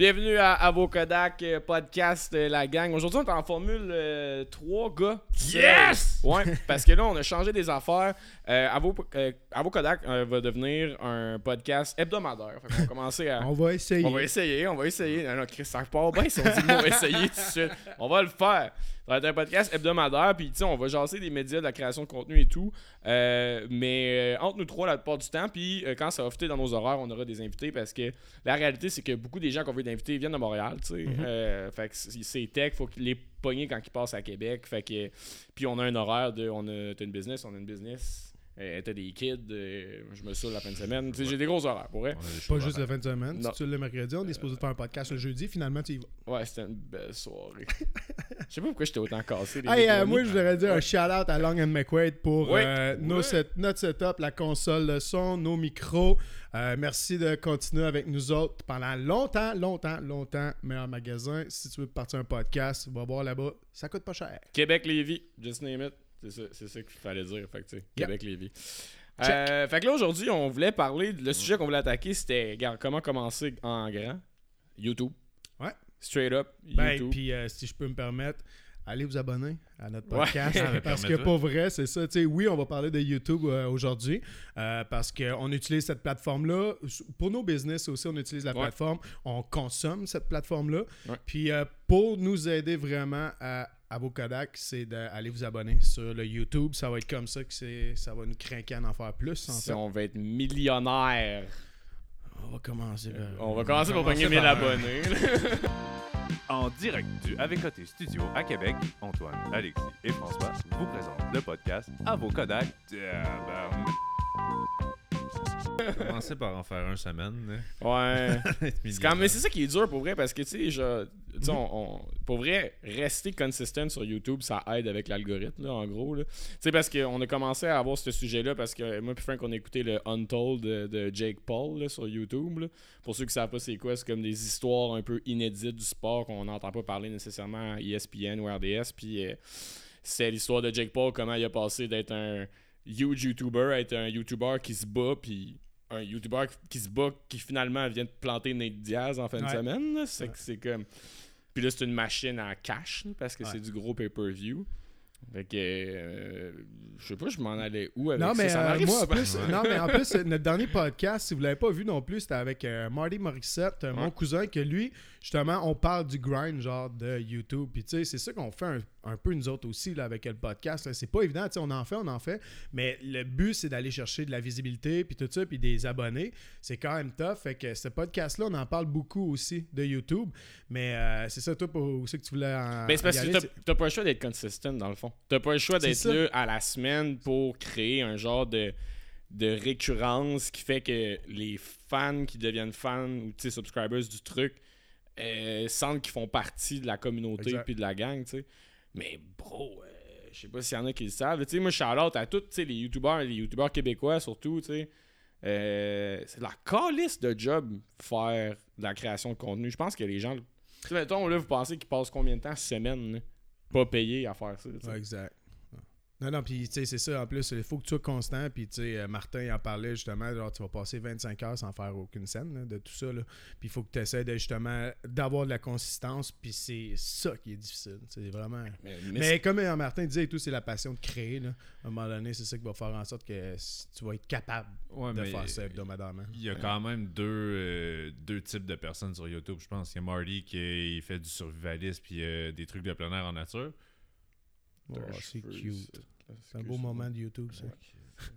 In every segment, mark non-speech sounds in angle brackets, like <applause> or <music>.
Bienvenue à, à vos Kodak euh, podcast, euh, la gang. Aujourd'hui, on est en Formule euh, 3, gars. Yes! Ouais, parce que là, on a changé des affaires. Euh, à, vos, euh, à vos Kodak euh, va devenir un podcast hebdomadaire. Fait qu'on va commencer à. On va essayer. On va essayer, on va essayer. Non, non, Chris, ça part bien si on dit qu'on va essayer tout de suite. On va le faire. Ça va être un podcast hebdomadaire, puis tu sais, on va jaser des médias, de la création de contenu et tout. Euh, mais euh, entre nous trois la plupart du temps, puis euh, quand ça va fitter dans nos horaires, on aura des invités parce que la réalité, c'est que beaucoup des gens qu'on veut d'inviter viennent de Montréal, tu sais. Euh, fait que c'est tech, faut qu'ils les pogner quand ils passent à Québec. Fait que, puis on a un horaire de, on a une business, on a une business. Euh, t'as des kids, euh, je me saoule la fin de semaine. J'ai des gros horaires, pour vrai. Pas juste la fin de semaine. Non. Si tu le mercredi, on est supposé faire un podcast le jeudi. Finalement, tu y vas. Ouais, c'était une belle soirée. Je sais pas pourquoi j'étais autant cassé. les Hey, euh, moi, je voudrais dire un shout-out à Long and McQuaid pour Ouais. euh, nos Ouais. set- notre setup, la console de son, nos micros. Euh, merci de continuer avec nous autres pendant longtemps, longtemps, longtemps. Meilleur magasin. Si tu veux partir un podcast, va voir là-bas. Ça coûte pas cher. Québec-Lévis, just name it. C'est ça, c'est ça qu'il fallait dire. Fait que, tu sais, Yep. Québec-Lévis. Euh, fait que là, aujourd'hui, on voulait parler. Le sujet qu'on voulait attaquer, c'était regarde, comment commencer en grand? YouTube. Ouais. Straight up. Ben, YouTube. puis euh, si je peux me permettre, allez vous abonner à notre podcast. <laughs> Parce que pour vrai, c'est ça. Oui, on va parler de YouTube euh, aujourd'hui euh, parce qu'on utilise cette plateforme-là. Pour nos business aussi, on utilise la Ouais. plateforme. On consomme cette plateforme-là. Ouais. Puis euh, pour nous aider vraiment à, à vos Kodak, c'est d'aller vous abonner sur le YouTube. Ça va être comme ça que c'est, ça va nous craquer à en faire plus. En Si fait. on va être millionnaire, On va commencer. on va commencer par pogner 1000 par- abonnés. En direct du Avec Côté Studio à Québec, Antoine, Alexis et François vous présentent le podcast à vos Kodak. Commencer par en faire un semaine. ouais. <laughs> C'est quand mais c'est ça qui est dur pour vrai parce que tu sais, je- tu sais, on, on- pour vrai, rester consistent sur YouTube, ça aide avec l'algorithme, là, en gros. Tu sais, parce qu'on a commencé à avoir ce sujet-là parce que moi et Frank, on a écouté le Untold de, de Jake Paul là, sur YouTube. là. Pour ceux qui savent pas c'est quoi, c'est comme des histoires un peu inédites du sport qu'on n'entend pas parler nécessairement à ESPN ou RDS. Puis euh, c'est l'histoire de Jake Paul, comment il a passé d'être un huge YouTuber à être un YouTuber qui se bat, puis un YouTuber qui se bat qui finalement vient de planter Nate Diaz en fin de semaine. C'est Ouais. que c'est comme. Puis là, c'est une machine à cash parce que Ouais. c'est du gros pay-per-view. Fait que. euh, je sais pas, je m'en allais où avec Non, mais ça. Ça euh, moi, en plus, non, mais en plus, notre dernier podcast, si vous l'avez pas vu non plus, c'était avec euh, Marty Morissette, mon cousin, que lui, justement, on parle du grind, genre, de YouTube. Puis, tu sais, c'est ça qu'on fait un, un peu nous autres aussi, là, avec le podcast. C'est pas évident, tu sais, on en fait, on en fait. Mais le but, c'est d'aller chercher de la visibilité, puis tout ça, puis des abonnés. C'est quand même tough. Fait que ce podcast-là, on en parle beaucoup aussi de YouTube. Mais euh, c'est ça, toi, pour aussi que tu voulais en. Ben, c'est parce que t'as- c'est- pas le choix d'être consistent dans le fond. T'as pas le choix C'est d'être là à la semaine pour créer un genre de, de récurrence qui fait que les fans qui deviennent fans ou subscribers du truc euh, sentent qu'ils font partie de la communauté puis de la gang, tu sais. Mais bro, euh, je sais pas s'il y en a qui le savent. Tu sais, moi, je à tous tu sais, les youtubeurs, les youtubeurs québécois surtout, tu sais. Euh, c'est de la calice de job faire de la création de contenu. Je pense que les gens. Tu sais, mettons, là, vous pensez qu'ils passent combien de temps semaine, là, pas payés à faire ça, exact. Non, non, puis tu sais, c'est ça. En plus, il faut que tu sois constant. Puis tu sais, euh, Martin il en parlait justement. Genre, tu vas passer 25 heures sans faire aucune scène là, de tout ça. Là. Puis il faut que tu essaies de, justement d'avoir de la consistance. Puis c'est ça qui est difficile. C'est vraiment. Mais, mais Mais comme euh, Martin disait et tout, c'est la passion de créer. Là. À un moment donné, c'est ça qui va faire en sorte que tu vas être capable Ouais, de faire ça hebdomadairement. il y a quand même deux, euh, deux types de personnes sur YouTube, je pense. Il y a Marty qui il fait du survivalisme puis euh, des trucs de plein air en nature. Oh, c'est cute. un beau moment de YouTube, ça. <laughs>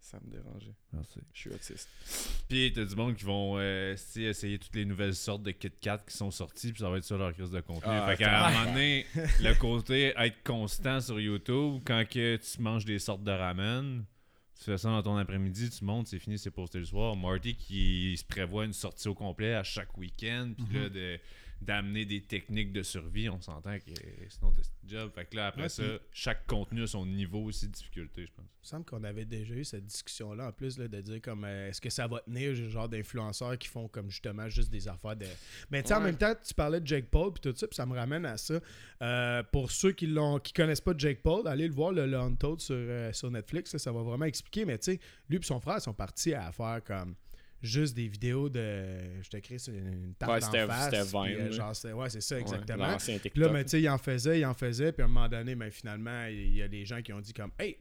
Ça me dérangeait. Merci. Je suis autiste. Puis t'as du monde qui vont euh, essayer toutes les nouvelles sortes de Kit Kat qui sont sorties, puis ça va être sur leur crise de contenu. Ah, fait qu'à un moment donné, <laughs> le côté être constant sur YouTube, quand que tu manges des sortes de ramen, tu fais ça dans ton après-midi, tu montes, c'est fini, c'est posté le soir. Marty qui se prévoit une sortie au complet à chaque week-end, puis là, de- d'amener des techniques de survie, on s'entend que sinon ce job. Fait que là, après Ouais, ça, puis- chaque contenu a son niveau aussi de difficulté, je pense. Il me semble qu'on avait déjà eu cette discussion-là en plus là, de dire comme euh, est-ce que ça va tenir ce genre d'influenceurs qui font comme justement juste des affaires de. Mais tu sais, en même temps, tu parlais de Jake Paul puis tout ça, puis ça me ramène à ça. Euh, pour ceux qui l'ont qui connaissent pas Jake Paul, allez le voir le, le Untold sur, euh, sur Netflix, là, ça va vraiment expliquer. Mais tu sais, lui et son frère sont partis à faire comme juste des vidéos de. Je te crée une tarte Ouais, c'était- face. puis, euh, genre, ouais, c'est ça, Ouais, exactement. L'ancien Puis là, mais tu sais, il en faisait, il en faisait, puis à un moment donné, ben, finalement, il y a des gens qui ont dit comme Hey,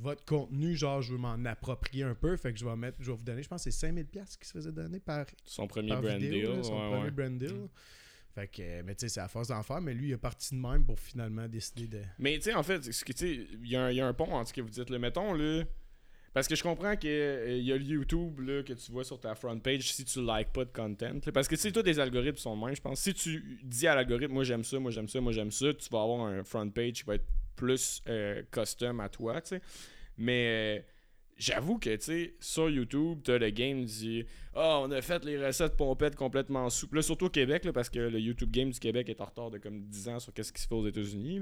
votre contenu, genre, je veux m'en approprier un peu, fait que je vais mettre, je vais vous donner, je pense que c'est 5000$ piastres qui se faisait donner par, son premier par brand vidéo, deal. là, son ouais, premier ouais. brand deal. Fait que, mais tu sais, c'est à force d'en faire, mais lui, il est parti de même pour finalement décider de. Mais tu sais, en fait, il y, a un- il y a un pont entre ce que vous dites. Le mettons, là. Parce que je comprends qu'il y a le YouTube là, que tu vois sur ta front page si tu likes pas de content. Parce que sais, toi, des algorithmes sont même, je pense. Si tu dis à l'algorithme, moi j'aime ça, moi j'aime ça, moi j'aime ça, tu vas avoir un front page qui va être plus euh, custom à toi, tu sais. Mais euh, j'avoue que, tu sais, sur YouTube, t'as le game dit Ah, on a fait les recettes pompettes complètement souples. Là, surtout au Québec, parce que le YouTube Game du Québec est en retard de comme 10 ans sur qu'est-ce qui se fait aux États-Unis.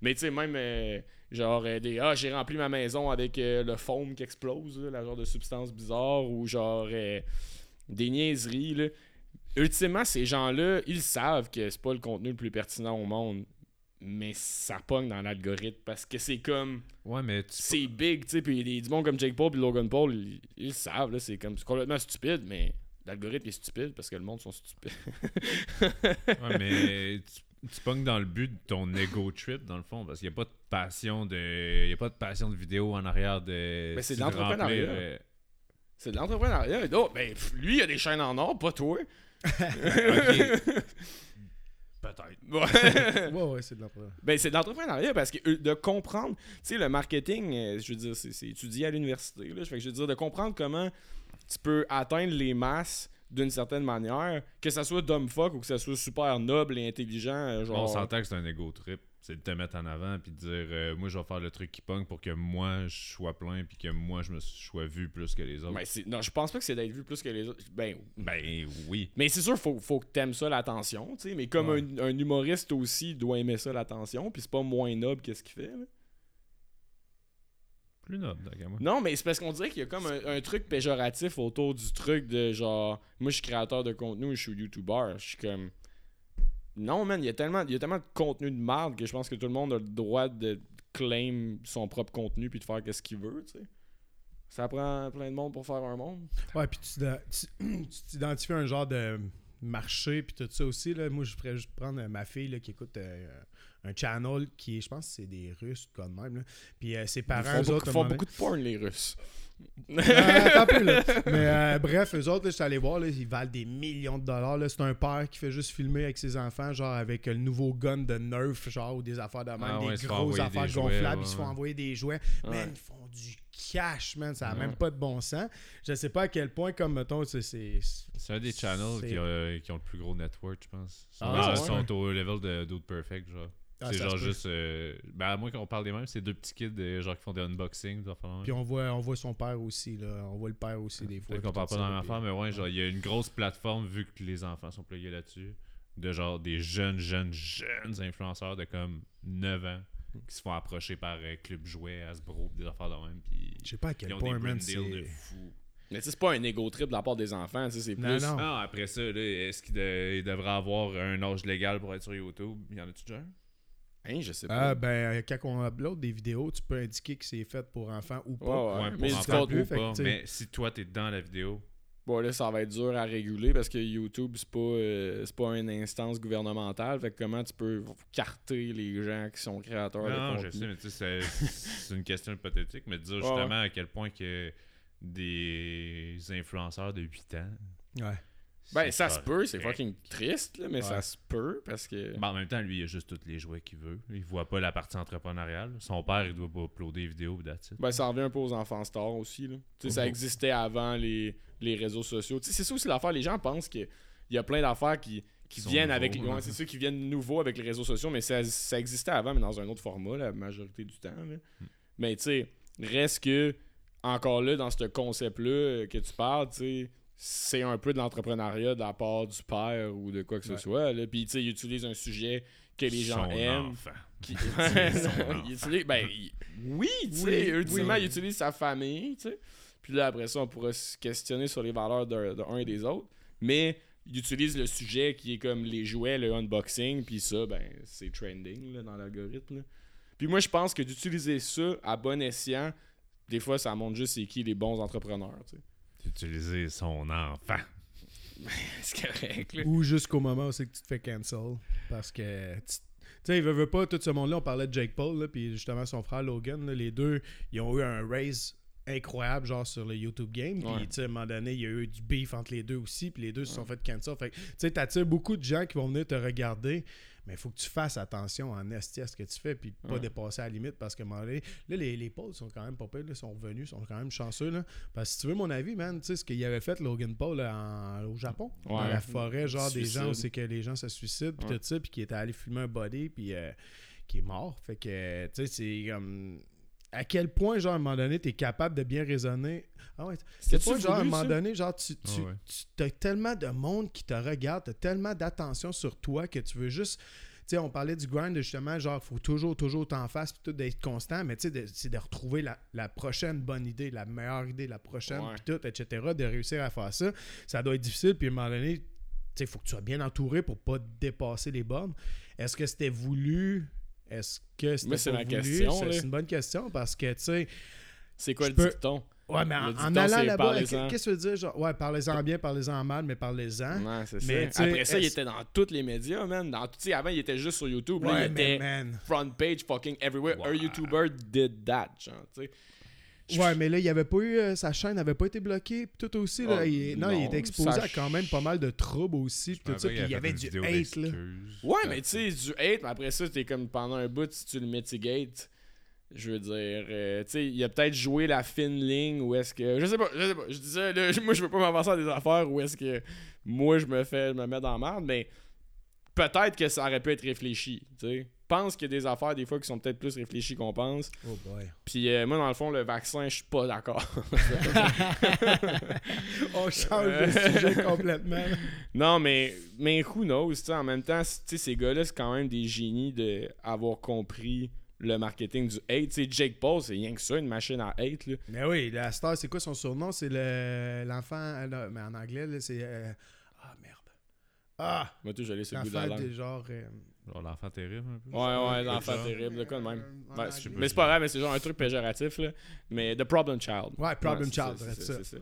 Mais tu sais, même euh, genre euh, des Ah, j'ai rempli ma maison avec euh, le foam qui explose, la genre de substance bizarre, ou genre des niaiseries. Ultimement, ces gens-là, ils savent que c'est pas le contenu le plus pertinent au monde. Mais ça pogne dans l'algorithme parce que c'est comme Ouais, mais tu c'est big, tu sais, puis des monde comme Jake Paul et Logan Paul, ils, ils le savent, là, c'est comme c'est complètement stupide, mais l'algorithme est stupide parce que le monde sont stupides. <laughs> Ouais, mais <laughs> tu, tu pognes dans le but de ton ego trip, dans le fond, parce qu'il n'y a pas de passion de. Il y a pas de passion de vidéo en arrière de. Mais c'est de l'entrepreneuriat. euh, C'est de l'entrepreneuriat. Non, ben, lui, il a des chaînes en or, pas toi. <laughs> Peut-être. Ouais. <laughs> Ouais, ouais, c'est de l'emploi. ben, c'est de l'entrepreneuriat parce que euh, de comprendre, tu sais, le marketing, euh, je veux dire, c'est c'est étudié à l'université. là. Fait que je veux dire, de comprendre comment tu peux atteindre les masses d'une certaine manière, que ça soit dumb fuck ou que ça soit super noble et intelligent. euh, Genre, On s'entend que c'est un ego trip. C'est de te mettre en avant puis de dire euh, moi je vais faire le truc qui pogne pour que moi je sois plein puis que moi je me sois vu plus que les autres. Ben, non, je pense pas que c'est d'être vu plus que les autres. Ben, Ben oui. Mais c'est sûr, faut, faut que t'aimes ça l'attention, tu sais. Mais comme Ouais. un, un humoriste aussi doit aimer ça l'attention, puis c'est pas moins noble que ce qu'il fait. là. Plus noble, d'accord, moi. Non, mais c'est parce qu'on dirait qu'il y a comme un, un truc péjoratif autour du truc de genre, moi je suis créateur de contenu, je suis YouTuber. Je suis comme. Non, man, il y a tellement, il y a tellement de contenu de merde que je pense que tout le monde a le droit de claim son propre contenu puis de faire ce qu'il veut, tu sais. Ça prend plein de monde pour faire un monde. Ouais, puis tu <clears throat> t'identifies un genre de marché, puis tout ça aussi. Là. Moi, je pourrais juste prendre euh, ma fille là, qui écoute euh, un channel qui je pense c'est des Russes, quoi de même. Là. Puis euh, ses Ils parents, font, eux beaucoup, autres, à un font moment donné- beaucoup de porn, les Russes. Euh, peu, là. <laughs> Mais euh, bref, eux autres, là, je suis allé voir, là, ils valent des millions de dollars. là. C'est un père qui fait juste filmer avec ses enfants, genre avec le nouveau gun de Nerf, genre, ou des affaires de même, Ah ouais, des ils grosses affaires des jouets, gonflables, ouais, ils se font envoyer des jouets. Man, ils font du cash, man, ça n'a même pas de bon sens. Je sais pas à quel point, comme, mettons, c'est... c'est- un des channels qui, ont le plus gros network, je pense. Ils sont, Ah, ouais? sont au level de Dude Perfect, genre. Ah, c'est genre juste. euh, ben, à moins qu'on parle des mêmes, c'est deux petits kids euh, genre qui font des unboxings. Puis on voit, on voit son père aussi, là. On voit le père aussi, des fois. Qu'on parle pas dans mais ouais, genre, il y a une grosse plateforme vu que les enfants sont plugués là-dessus. De genre des jeunes, jeunes, jeunes influenceurs de comme 9 ans qui se font approcher par euh, Club Jouet, Hasbro, des affaires de même. Puis Je sais pas à quel ont point, des man, brand c'est... deals de fou. Mais tu sais, c'est pas un ego trip de la part des enfants, tu sais, c'est Non, plus. non. Ah, après ça, là, est-ce qu'il de- il devrait avoir un âge légal pour être sur YouTube? Il y en a-tu déjà un? Hein, je sais pas. Ah, ben, quand on upload des vidéos, tu peux indiquer que c'est fait pour enfants ou pas. Ouais, ouais. Ouais, pour mais enfants fait Pas, si toi t'es dans la vidéo, Bon, là, ça va être dur à réguler parce que YouTube, c'est pas, euh, c'est pas une instance gouvernementale. Fait que comment tu peux carter les gens qui sont créateurs de non, je contenu? sais, mais tu sais, c'est- c'est une question hypothétique, mais de dire Ouais, justement à quel point que des influenceurs de 8 ans. Ouais. Ben, ça se peut, c'est fucking triste, là, mais Ouais. ça se peut parce que. Ben, en même temps, lui, il a juste tous les jouets qu'il veut. Il voit pas la partie entrepreneuriale. Son père, il doit pas uploader des vidéos, pis that's it. Ben, ça revient un peu aux enfants stars aussi. Là. Tu sais, ça existait avant les, les réseaux sociaux. Tu sais, c'est ça aussi l'affaire. Les gens pensent qu'il y a plein d'affaires qui, qui sont viennent avec. nouveaux, ouais, hein. c'est ça qui viennent nouveaux avec les réseaux sociaux, mais ça, ça existait avant, mais dans un autre format, la majorité du temps. là. Hmm. Mais tu sais, reste que, encore là, dans ce concept-là que tu parles, tu sais, c'est un peu de l'entrepreneuriat de la part du père ou de quoi que ce Ouais. soit. Là. Puis, tu sais, il utilise un sujet que les gens Son aiment. enfant. Qui... <laughs> il utilise, ben, il- oui, tu sais, ultimement, oui. il utilise sa famille, tu sais. Puis là, après ça, on pourra se questionner sur les valeurs d'un d'un et des autres. Mais il utilise le sujet qui est comme les jouets, le unboxing, puis ça, ben, c'est trending là, dans l'algorithme. Puis moi, je pense que d'utiliser ça à bon escient, des fois, ça montre juste c'est qui les bons entrepreneurs, tu sais. D'utiliser son enfant. <laughs> C'est correct, là. Ou jusqu'au moment où c'est que tu te fais cancel. Parce que. Tu tu sais, il veut, veut pas, tout ce monde-là, on parlait de Jake Paul, là, puis justement son frère Logan, là, les deux, ils ont eu un raise incroyable, genre sur le YouTube game. Puis, Ouais. tu sais, à un moment donné, il y a eu du beef entre les deux aussi, puis les deux se sont fait cancel. Fait que, tu sais, t'attires beaucoup de gens qui vont venir te regarder, mais il faut que tu fasses attention en esti à ce que tu fais, puis pas Ouais. dépasser la limite, parce que, à un moment donné, là, les, les Pauls sont quand même pas pires, là, sont revenus, sont quand même chanceux, là. Parce que si tu veux mon avis, man, tu sais, ce qu'il avait fait, Logan Paul, en- au Japon, dans la forêt, genre des gens où c'est que les gens se suicident, puis Ouais. tout ça, puis qui était allé fumer un body, puis euh, qui est mort. Fait que, tu sais, c'est comme. À quel point, genre, à un moment donné, t'es capable de bien raisonner. Ah ouais, c'est pas genre, à un moment donné, genre, tu, tu, Ah ouais. tu- as tellement de monde qui te regarde, t'as tellement d'attention sur toi que tu veux juste. Tu sais, on parlait du grind, justement, genre, faut toujours, toujours t'en face, puis tout d'être constant, mais tu sais, c'est de retrouver la, la prochaine bonne idée, la meilleure idée, la prochaine, Ouais. puis tout, etc., de réussir à faire ça. Ça doit être difficile, puis à un moment donné, tu sais, faut que tu sois bien entouré pour pas dépasser les bornes. Est-ce que c'était voulu? Est-ce que c'était Moi, c'est pas ma voulu? question, C'est une bonne question parce que, tu sais, C'est quoi le peux- dicton? Ouais, mais en, en allant là-bas, qu'est-ce que tu veux dire? Genre, ouais, parlez-en bien, parlez-en mal, mais parlez-en. Ouais, c'est ça. Après ça, il était dans tous les médias, man. Dans, tu sais, avant, il était juste sur YouTube. Là, Ouais, il mais était man. front page fucking everywhere. Un. YouTuber did that, genre, tu sais. Ouais, mais là, il avait pas eu. euh, sa chaîne n'avait pas été bloquée. Tout aussi. Là, Ah, il, non, il était exposé ça à quand même pas mal de troubles aussi. tout ça. Puis il y avait du hate. Là. Ouais, mais tu sais, du hate, mais après ça, t'es comme pendant un bout, si tu le mitigates, je veux dire, euh, tu sais, il a peut-être joué la fine ligne ou est-ce que. Je sais pas, je sais pas. Je disais, là, <laughs> moi, je veux pas m'avancer à des affaires où est-ce que moi, je me fais me mettre dans la merde, mais peut-être que ça aurait pu être réfléchi, tu sais. Je pense qu'il y a des affaires, des fois, qui sont peut-être plus réfléchies qu'on pense. Oh boy. Puis euh, moi, dans le fond, le vaccin, je suis pas d'accord. <laughs> <laughs> On change de sujet complètement. Non, mais, mais who knows, tu sais, en même temps, tu sais, ces gars-là, c'est quand même des génies d'avoir compris le marketing du hate. Tu sais, Jake Paul, c'est rien que ça, une machine à hate, là. Mais oui, la star, c'est quoi son surnom? C'est le l'enfant. euh, mais en anglais, là, c'est. euh, Ah, merde. Ah! Moi, tout, j'allais sur le bout de la langue. genre. euh, Genre l'enfant terrible un peu. Ouais, ouais, l'enfant terrible, de quoi de même. Euh, mais c'est pas grave, mais c'est genre un truc péjoratif, là. Mais The Problem Child. Ouais, Problem Child, c'est c'est ça.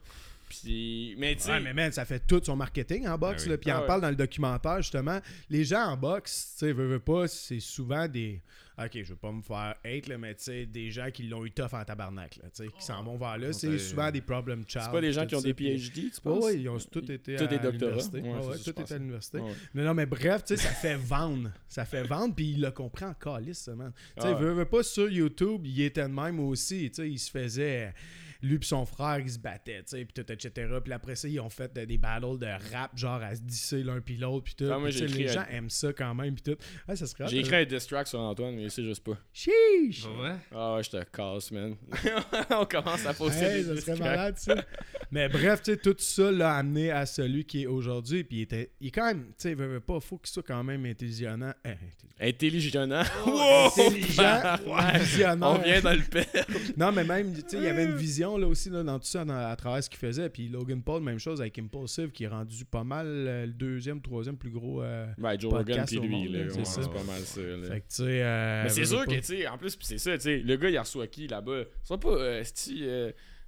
C'est. Puis, mais tu sais, Ouais, mais man, ça fait tout son marketing en boxe. Ah oui. là, Puis il Ah en ouais. parle dans le documentaire, justement. Les gens en boxe, tu sais, veux, veux pas, c'est souvent des. Ok, je veux pas me faire hate, là, mais tu sais, des gens qui l'ont eu tough en tabarnak, là, tu sais, qui s'en vont vers là. C'est Ouais. souvent des problem child. c'est pas des gens tout qui ont des PhD, tu penses? ouais, ils ont tous été Tous à des doctorats. l'université. C'est tout est à l'université. Non, non, mais bref, tu sais, ça fait vendre. Ça fait vendre, puis il le comprend en calice, man. Tu sais, Ah veut pas sur YouTube, il était de même aussi. Tu sais, il se faisait. Lui et son frère, ils se battaient, tu sais, puis tout, etc. Puis après ça, ils ont fait des battles de rap, genre à se disser l'un puis l'autre, puis tout. Ah, moi, j'ai les gens un- aiment ça quand même, puis tout. Ouais, ça serait J'ai écrit un diss track sur Antoine, mais c'est juste pas. Chiche! Ouais. Ah ouais, je te casse, man. <laughs> On commence à poster Hey, des ça diss serait malade, ça. Mais bref, tu sais, tout ça l'a amené à celui qui est aujourd'hui. Puis il était. Il est quand même. Tu sais, il veut, veut pas. Faut qu'il soit quand même intelligent. Eh, intelligent. Intelligent. <laughs> Intelligent, <laughs> Ouais. visionnaire. On vient dans le père. <laughs> Non, mais même, tu sais, il y avait une vision là aussi là, dans tout ça, dans- à travers ce qu'il faisait. Puis Logan Paul, même chose avec Impulsive, qui est rendu pas mal euh, le deuxième, troisième plus gros. euh, Ouais, Joe Rogan puis lui, là. ouais, ça. C'est pas mal ça, là. Fait que, tu sais. euh, Mais c'est sûr veut que, pas. tu sais, en plus, pis c'est ça, tu sais, le gars, il a reçu à qui là-bas? C'est pas, euh, esti,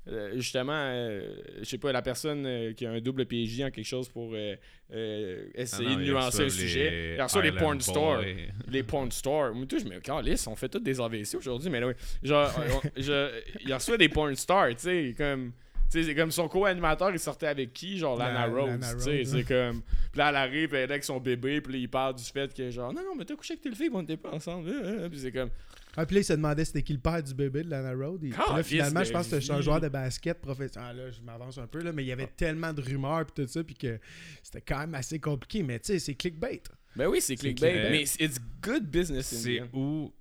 euh, justement, euh, je sais pas, la personne euh, qui a un double PhD en quelque chose pour essayer Ah non, de nuancer le sujet. Il reçoit les porn stars. Les porn stars. Moi, tout, je me calisse, on fait tous des AVC aujourd'hui, mais là, oui. Genre, on- <laughs> je- il reçoit des porn stars, tu sais, comme. Tu sais, c'est comme son co-animateur, il sortait avec qui? Genre Lana La- Rose, Lana C'est comme. Puis là, elle arrive, elle est avec son bébé, puis là, il parle du fait que, genre, non, non, mais t'as couché avec telle fille, on était pas ensemble. Puis c'est comme. Ah, puis là, il se demandait c'était qui le père du bébé de Lana Road. Et, puis là, finalement, je pense que c'est un joueur de basket professionnel. Ah, là, je m'avance un peu, là, mais il y avait tellement de rumeurs puis tout ça, puis que c'était quand même assez compliqué. Mais tu sais, c'est clickbait. Ben oui, c'est clickbait, clickbait. mais it's good business in C'est où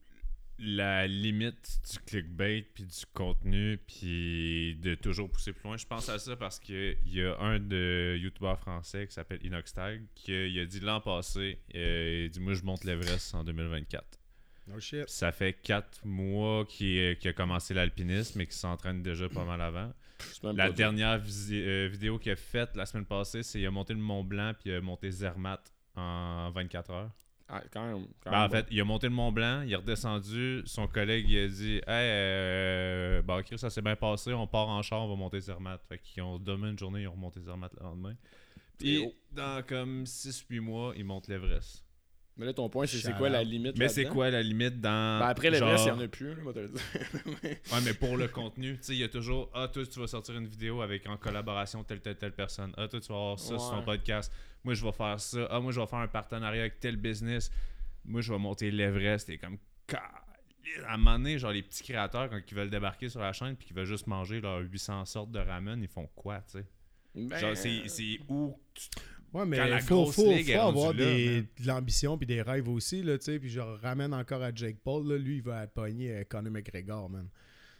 la limite du clickbait puis du contenu puis de toujours pousser plus loin? Je pense à ça parce que il y a un de youtubeurs français qui s'appelle Inoxtag qui a dit l'an passé euh, il dit moi je monte l'Everest en 2024. No shit. Ça fait quatre mois qu'il a commencé l'alpinisme et qu'il s'entraîne déjà pas mal avant. La dernière euh, vidéo qu'il a faite la semaine passée, c'est qu'il a monté le Mont Blanc puis il a monté Zermatt en 24 heures. Ah, quand même. quand Ben, en fait, il a monté le Mont Blanc, il est redescendu, son collègue il a dit Hey, euh, bah, Chris, ça s'est bien passé, on part en char, on va monter Zermatt. Fait qu'ils ont demain une journée, ils ont remonté Zermatt le lendemain. Puis, Et- dans comme 6-8 mois, ils montent l'Everest. Mais là, ton point, c'est c'est quoi la limite Mais c'est quoi la limite dans. Ben, après l'Everest, il genre- n'y en a plus, là, moi, te le dire. Ouais, mais pour le contenu, tu sais, il y a toujours Ah, toi, tu vas sortir une vidéo avec en collaboration telle, telle, telle personne. Ah, toi, tu vas avoir ça sur ton podcast. Moi, je vais faire ça. Ah, moi, je vais faire un partenariat avec tel business. Moi, je vais monter l'Everest. Et comme. À un moment donné, genre, les petits créateurs, quand ils veulent débarquer sur la chaîne puis qu'ils veulent juste manger leurs 800 sortes de ramen, ils font quoi, tu sais? Ben, Genre, c'est c'est où tu- Ouais, mais il faut, faut, faut avoir des- de l'ambition puis des rêves aussi, là, tu sais. Puis je ramène encore à Jake Paul, là, lui, il va pogner euh, Conor McGregor, man.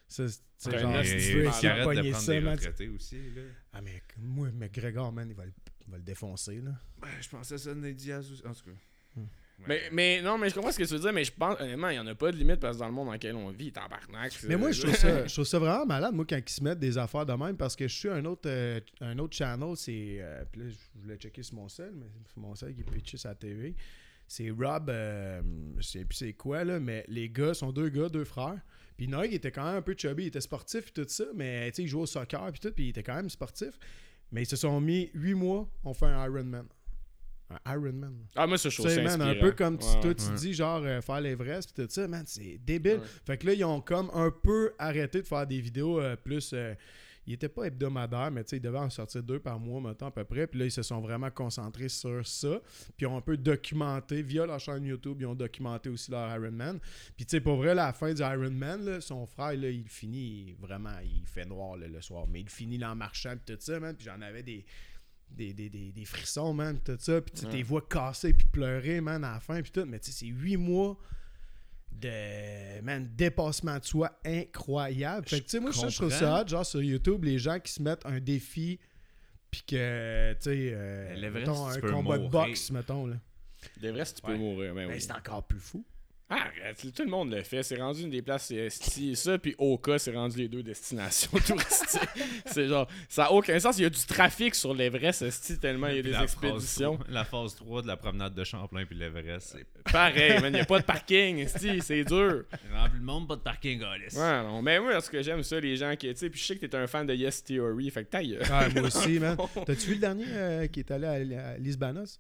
Ça, c'est- genre, si tu veux essayer de pogner ça, man. aussi, là. Ah, mais moi, McGregor, man, il va le, il va le défoncer, là. Ben, je pensais ça de Nate Diaz aussi. En tout cas. Hmm. Mais, mais non, mais je comprends ce que tu veux dire, mais je pense, honnêtement, il n'y en a pas de limite parce que dans le monde dans lequel on vit, tabarnak. Mais moi, je trouve, ça, <laughs> je trouve ça vraiment malade, moi, quand ils se mettent des affaires de même, parce que je suis un autre, euh, un autre channel, c'est. euh, puis là, je voulais checker sur mon sel, mais c'est mon sel qui est pitché sur la TV. C'est Rob, euh, je sais plus c'est quoi, là, mais les gars sont deux gars, deux frères. Puis Noig était quand même un peu chubby, il était sportif et tout ça, mais tu sais, il jouait au soccer puis tout, puis il était quand même sportif. Mais ils se sont mis huit mois, on fait un Ironman. Un Ironman. Ah, moi, ça, je Tu trouve sais, ça man, un peu comme tu, Ouais, toi, ouais. tu dis, genre, euh, faire l'Everest pis tout ça, man, c'est débile. Ouais. Fait que là, ils ont comme un peu arrêté de faire des vidéos euh, plus. euh, ils étaient pas hebdomadaires, mais tu sais, ils devaient en sortir deux par mois, maintenant, à peu près. Puis là, ils se sont vraiment concentrés sur ça. Puis ils ont un peu documenté, via leur chaîne YouTube, ils ont documenté aussi leur Ironman. Puis tu sais, pour vrai, la fin du Ironman, là, son frère, là, il finit vraiment, il fait noir là, le soir, mais il finit là, en marchant, puis tout ça, man. Puis j'en avais des des, des, des, des frissons, man, pis tout ça. Puis tu Ouais. tes voix cassées, puis pleurer, man, à la fin, puis tout. Mais tu sais, c'est huit mois de, man, dépassement de soi incroyable. Fait que, tu sais, moi, je je trouve ça hot, genre, sur YouTube, les gens qui se mettent un défi, puis que, tu sais, euh, mettons, un combat de boxe, mettons, là. L'Everest, tu peux mourir. Mais Ben, oui. c'est encore plus fou. Arrête, tout le monde le fait. C'est rendu une des places, c'est esti. Ça, puis Oka, c'est rendu les deux destinations <laughs> touristiques. c'est genre, ça n'a aucun sens. Il y a du trafic sur l'Everest, esti, tellement il y a Puis des la expéditions. Phase 3, la phase 3 de la promenade de Champlain puis l'Everest, c'est Pareil, man, il n'y a pas de parking, esti, c'est dur. rempli le monde, pas de parking, Alice. Ouais, non, mais moi, ce que j'aime ça, les gens qui, tu sais, puis je sais que t'es un fan de Yes Theory, fait que taille. Ouais, moi aussi, man. <laughs> T'as-tu vu le dernier euh, qui est allé à, à Lisbanos?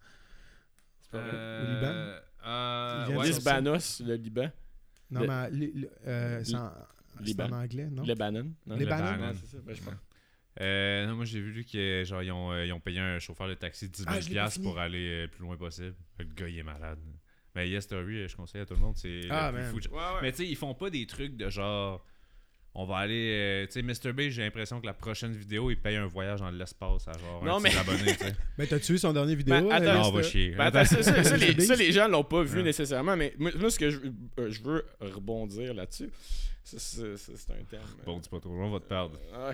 Euh, Au Liban? Euh, ouais. Lisbanos, le Liban. Non, Le- mais li- li- euh, c'est en, en anglais, non? Lebanon. non? Lebanon. Ouais, c'est ça, ben, je pense. Euh, non, moi j'ai vu qu'ils genre, ils ont, euh, ils ont payé un chauffeur de taxi 10 000 Ah, piastres pour aller le plus loin possible. Le gars il est malade. Mais Yes Story, je conseille à tout le monde, c'est Ah, le plus fou. Ouais, ouais. Mais tu sais, ils font pas des trucs de genre. On va aller. euh, tu sais, Mr. B, j'ai l'impression que la prochaine vidéo, il paye un voyage dans l'espace à genre Non, un petit mais- abonné. <laughs> Mais t'as-tu vu son dernier vidéo? Ben, euh, attends, Yes, Non, on va euh? chier. Ben, attends, ça, ça, ça, les, ça, les gens l'ont pas vu Ouais. nécessairement, mais moi, ce que je, euh, je veux rebondir là-dessus, c'est c'est- c'est un terme. euh, Bon, dis pas trop, on va te perdre. <laughs>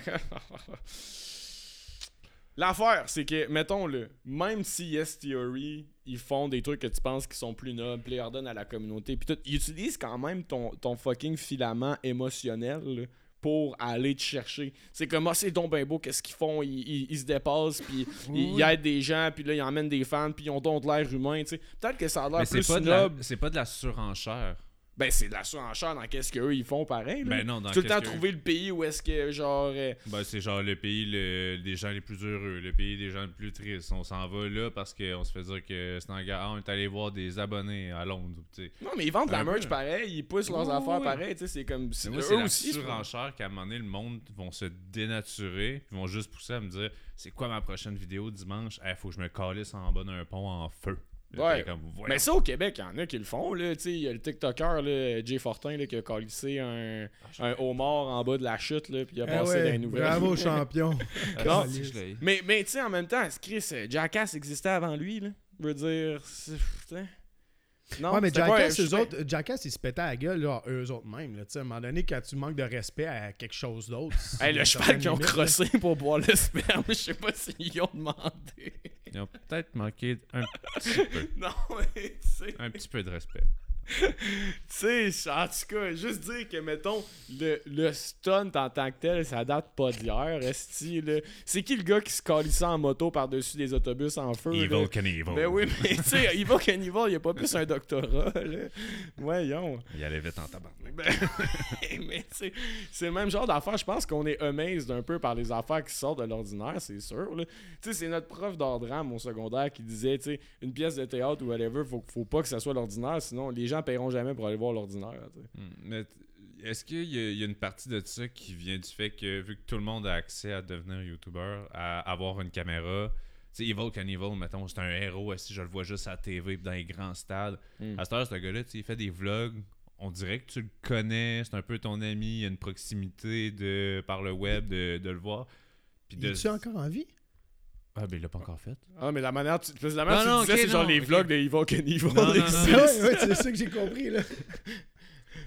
L'affaire, c'est que, mettons-le, même si Yes Theory, ils font des trucs que tu penses qui sont plus nobles, puis ils leur donnent à la communauté, puis tout, ils utilisent quand même ton, ton fucking filament émotionnel là, pour aller te chercher. C'est comme, ah, c'est donc ben beau, qu'est-ce qu'ils font? Ils, ils- ils se dépassent, puis <laughs> ils, ils aident des gens, puis là, ils emmènent des fans, puis ils ont donc l'air humain, tu sais. Peut-être que ça a l'air plus de la- noble. c'est pas de la surenchère. Ben, c'est de la surenchère dans qu'est-ce qu'eux, ils font pareil, là. Ben non, dans Tout le temps trouver le pays où est-ce que, genre... euh, Ben, c'est genre le pays le- des gens les plus heureux, le pays des gens les plus tristes. On s'en va là parce qu'on se fait dire que c'est en gare. Ah, on est allé voir des abonnés à Londres. Non, mais ils vendent de la peu. merch pareil, ils poussent leurs Oui, affaires oui. pareil, tu sais, c'est comme... C'est la aussi, c'est- surenchère qu'à un moment donné, le monde vont se dénaturer. Ils vont juste pousser à me dire c'est quoi ma prochaine vidéo dimanche? Il faut que je me calisse en bas d'un pont en feu. Ouais. Comme. Mais ça, au Québec, il y en a qui le font, là, tu sais, il y a le TikToker, là, Jay Fortin, là, qui a calissé un, un homard en bas de la chute, là, puis il a Ah passé ouais, dans les nouvelles. Bravo, <laughs> champion. Non. si l'ai. Mais, mais tu sais, en même temps, Chris, euh, Jackass existait avant lui, là? Je veux dire. Non, ouais, mais Jackass, eux autres, Jackass, ils se pétaient à la gueule, là, eux autres mêmes. Là, tu sais, à un moment donné, quand tu manques de respect à quelque chose d'autre. Hey, le cheval qu'ils ont crossé pour boire le sperme, je sais pas s'ils ont demandé. Ils ont peut-être manqué un <laughs> petit peu, non, mais tu sais. un petit peu de respect. Tu sais, en tout cas, juste dire que, mettons, le, le stunt en tant que tel, ça date pas d'hier, là. C'est qui le gars qui se calissait en moto par-dessus des autobus en feu, là? Evil Knievel. Ben oui, mais tu sais, Evil Cannibal, il a pas plus un doctorat, là. Voyons. Il allait vite en tabarnak. Ben, <laughs> mais tu sais, c'est le même genre d'affaires. Je pense qu'on est amazed un peu par les affaires qui sortent de l'ordinaire, c'est sûr. là. Tu sais, c'est notre prof drame au secondaire qui disait, tu sais, une pièce de théâtre ou whatever, faut, faut pas que ça soit l'ordinaire, sinon les gens paieront jamais pour aller voir l'ordinaire. Hmm, Mais est-ce qu'il y, y a une partie de ça qui vient du fait que, vu que tout le monde a accès à devenir YouTuber, à avoir une caméra, tu sais, Evil Cannibal, mettons, c'est un héros, si je le vois juste à la TV dans les grands stades. Mm. À cette heure, ce gars-là, tu sais, il fait des vlogs. On dirait que tu le connais, c'est un peu ton ami, il y a une proximité de, par le web de, de le voir. Puis de... Es-tu encore en vie? Ah, ben il l'a pas encore fait. Ah, mais la manière, tu, la manière Non, tu non, disais, ok, c'est genre les vlogs de des non, six. non. <laughs> ouais, ouais, c'est ça que j'ai compris, là.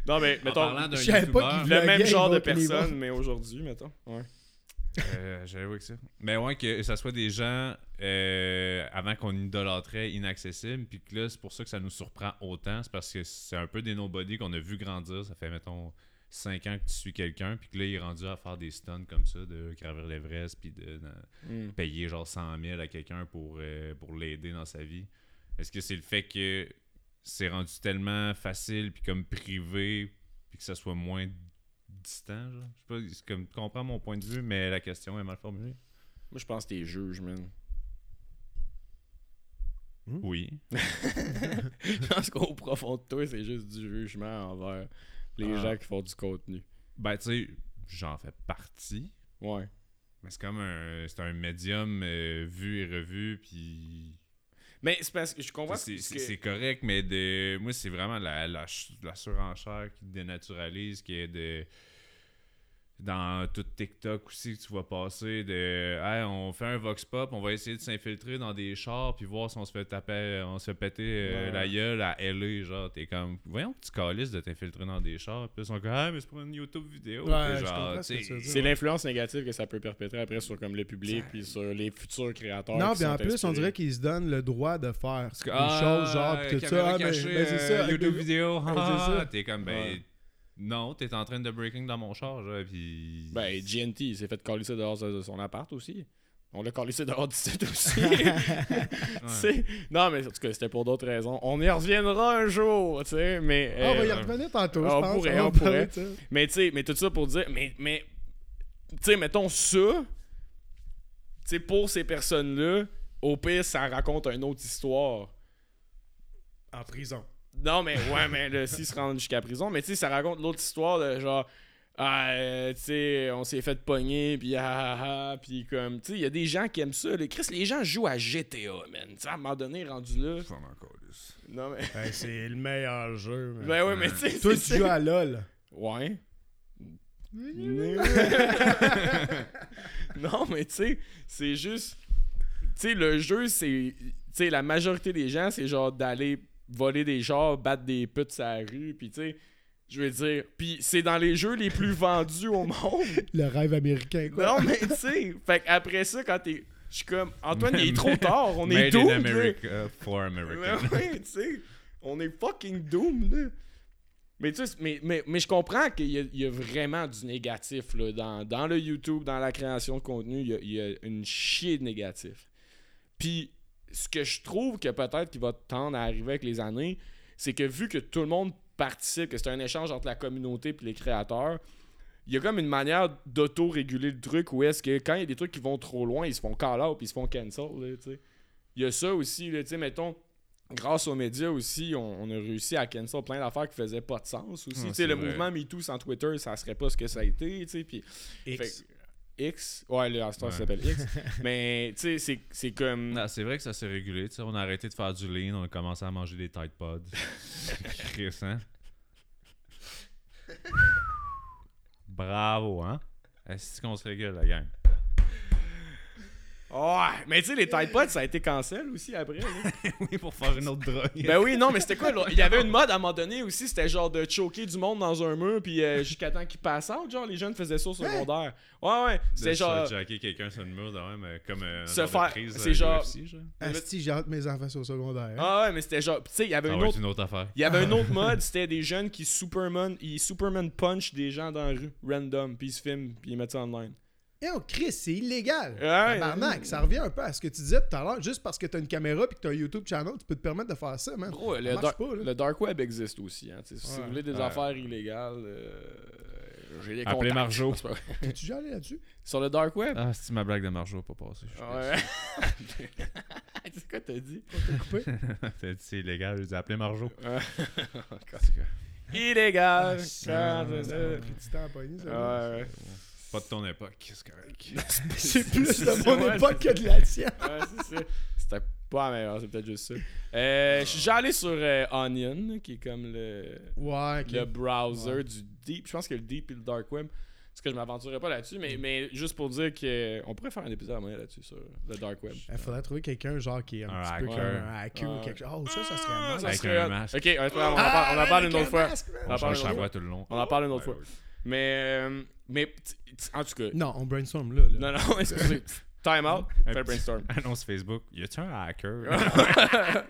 Non, mais En mettons, parlant d'un je savais pas qu'il le même genre de personne, mais aujourd'hui, mettons. Ouais. Euh, J'avoue que ça. Mais ouais, que ça soit des gens euh, avant qu'on idolâtrait inaccessibles, puis que là, c'est pour ça que ça nous surprend autant. C'est parce que c'est un peu des nobody qu'on a vu grandir. Ça fait, mettons, 5 ans que tu suis quelqu'un, puis que là, il est rendu à faire des stunts comme ça, de gravir l'Everest, puis de, de Mm. payer genre 100 000 à quelqu'un pour, euh, pour l'aider dans sa vie. Est-ce que c'est le fait que c'est rendu tellement facile, puis comme privé, puis que ça soit moins distant, genre? Je sais pas, c'est comme, tu comprends mon point de vue, mais la question est mal formulée. Moi, je pense que t'es juge, man. Oui. <laughs> je pense qu'au profond de toi, c'est juste du jugement envers les Ah. gens qui font du contenu. Ben, tu sais, j'en fais partie. Ouais. Mais c'est comme un, c'est un médium euh, vu et revu, puis Mais c'est parce que je comprends c'est, ce c'est- que- c'est correct, mais de, moi, c'est vraiment la, la surenchère qui dénaturalise, qui est de. Dans tout TikTok aussi, que tu vas passer de. Hey, on fait un vox pop, on va essayer de s'infiltrer dans des chars, puis voir si on se fait taper, on se fait péter euh, Ouais. la gueule à LA. Genre, t'es comme. Voyons que tu calisses de t'infiltrer dans des chars, puis ils sont comme. Ah, mais c'est pour une YouTube vidéo. Ouais, Puis. C'est l'influence négative que ça peut perpétrer après sur comme le public puis sur les futurs créateurs. Non, puis en plus, on dirait qu'ils se donnent le droit de faire des ah, choses, genre, pis tout ça. Ah, mais, cachée, ben, c'est euh, ça. YouTube vidéo. Ah, ça. T'es comme, ben, Ouais. Non, t'es en train de breaking dans mon char, genre, puis... Ben, GNT, il s'est fait calisser dehors de son appart aussi. On l'a calissé dehors du site aussi. <laughs> Non, mais en tout cas, c'était pour d'autres raisons. On y reviendra un jour, tu sais, mais... Ah, on va y euh, revenir tantôt, on je pense. pourrait, on parler pourrait. ça. Mais tu sais, mais tout ça pour dire, mais, mais tu sais, mettons ça, tu sais, pour ces personnes-là, au pire, ça raconte une autre histoire. En prison. Non, mais ouais, mais là, s'ils se rendent jusqu'à prison, mais tu sais, ça raconte l'autre histoire de genre, ah, euh, tu sais, on s'est fait pogner, puis ah, ah, ah, puis comme, tu sais, il y a des gens qui aiment ça. là. Chris, les gens jouent à GTA, man. Tu sais, à un moment donné, rendu là. Non, mais. <laughs> Ben, c'est le meilleur jeu. man. Ben ouais, mais tu sais. Toi, tu joues à LOL. Ouais. <laughs> non, mais tu sais, c'est juste. Tu sais, le jeu, c'est. Tu sais, la majorité des gens, c'est genre d'aller voler des chars, battre des putes sur la rue, puis tu sais. Je veux dire, puis c'est dans les jeux les plus vendus au monde. <laughs> Le rêve américain, quoi. Non, mais tu sais, fait après ça, quand t'es. Je suis comme, Antoine, il est trop <laughs> tard, on est Made doomed. là. America for America. <laughs> ouais, tu sais, on est fucking doomed, là. Mais tu sais, mais, mais, mais je comprends qu'il y, a- il y a vraiment du négatif, là. Dans, dans le YouTube, dans la création de contenu, il y a, il y a une chier de négatif. Puis, ce que je trouve que peut-être qui va tendre à arriver avec les années, c'est que vu que tout le monde participe, que c'est un échange entre la communauté et les créateurs, il y a comme une manière d'auto-réguler le truc où est-ce que quand il y a des trucs qui vont trop loin, ils se font call out puis ils se font cancel. Il y a ça aussi, là, tu sais, mettons, grâce aux médias aussi, on, on a réussi à cancel plein d'affaires qui faisaient pas de sens aussi. Ah, le vrai. mouvement MeToo sans Twitter, ça serait pas ce que ça a été, puis... X. fait- X, ouais, le Astor Ouais. s'appelle X, <laughs> mais tu sais, c'est- c'est comme... C'est vrai que ça s'est régulé. tu sais, on a arrêté de faire du lean, on a commencé à manger des Tide Pods. <laughs> Chris, hein? Bravo, hein? Est-ce qu'on se régule, la gang? Ouais, mais tu sais, les Tide Pods, ça a été cancel aussi après. là. <laughs> oui, pour faire une autre drogue. ben oui, non, mais c'était quoi? là? Il y avait une mode à un moment donné aussi, c'était genre de choquer du monde dans un mur, puis euh, jusqu'à temps qu'ils passent out, genre, les jeunes faisaient ça au secondaire. Ouais, ouais, c'était de genre. jacker quelqu'un sur le mur de même, euh, comme euh, Se faire- c'est genre-. Asti, j'ai hâte mes enfants au secondaire. Ah ouais, mais c'était genre. Tu sais, il y avait une autre. une autre affaire. Il y avait un autre mode, <laughs> c'était des jeunes qui Superman, ils Superman punch des gens dans la rue, random, puis ils se filment, puis ils mettent ça online. Et oh, Chris, c'est illégal. Ouais, Tabarnak, ça revient un peu à ce que tu disais tout à l'heure. Juste parce que t'as une caméra puis que t'as un YouTube channel, tu peux te permettre de faire ça, man. Gros, Ça le, marche dar- pas, là. le dark web existe aussi. Hein, tu Si vous voulez des Ouais. affaires illégales, euh, j'ai les Appelez contacts. Marjo. <laughs> Pas vrai. T'es-tu déjà allé là-dessus? Sur le dark web? Ah, c'est ma blague de Marjo, pas passé. Ouais. <laughs> c'est quoi t'as dit? T'as coupé? <laughs> T'as dit c'est illégal, je dis appelez Marjo. Illégal. Ah, c'est du temps à pogner, ça. Ouais, ouais. Pas de ton époque, c'est correct. <laughs> C'est plus de mon ouais, époque que de la tienne. <laughs> Ouais, c'est ça. C'était pas la meilleure, c'est peut-être juste ça. Euh, Je suis déjà allé sur euh, Onion, qui est comme le, Ouais, le browser Ouais. du Deep. Je pense que le Deep et le Dark Web. Parce que je m'aventurerai pas là-dessus, mais, mais juste pour dire qu'on pourrait faire un épisode à moyen là-dessus sur le Dark Web. Il faudrait trouver quelqu'un genre qui est un, Un petit peu comme un hacker ou Ouais. quelque chose. Oh, ça, ça serait Ah, mal. ça Avec serait un masque. Ok, on en parle, Ah, parle, on en parle avec une autre fois. masque. On en parle une autre voix tout le long. On en parle une autre fois. Mais, euh, mais en tout cas, Non, on brainstorm là. là. non, non, <laughs> excusez. Time out, <laughs> petit- brainstorm. Annonce Facebook. Y a-tu un hacker? <laughs>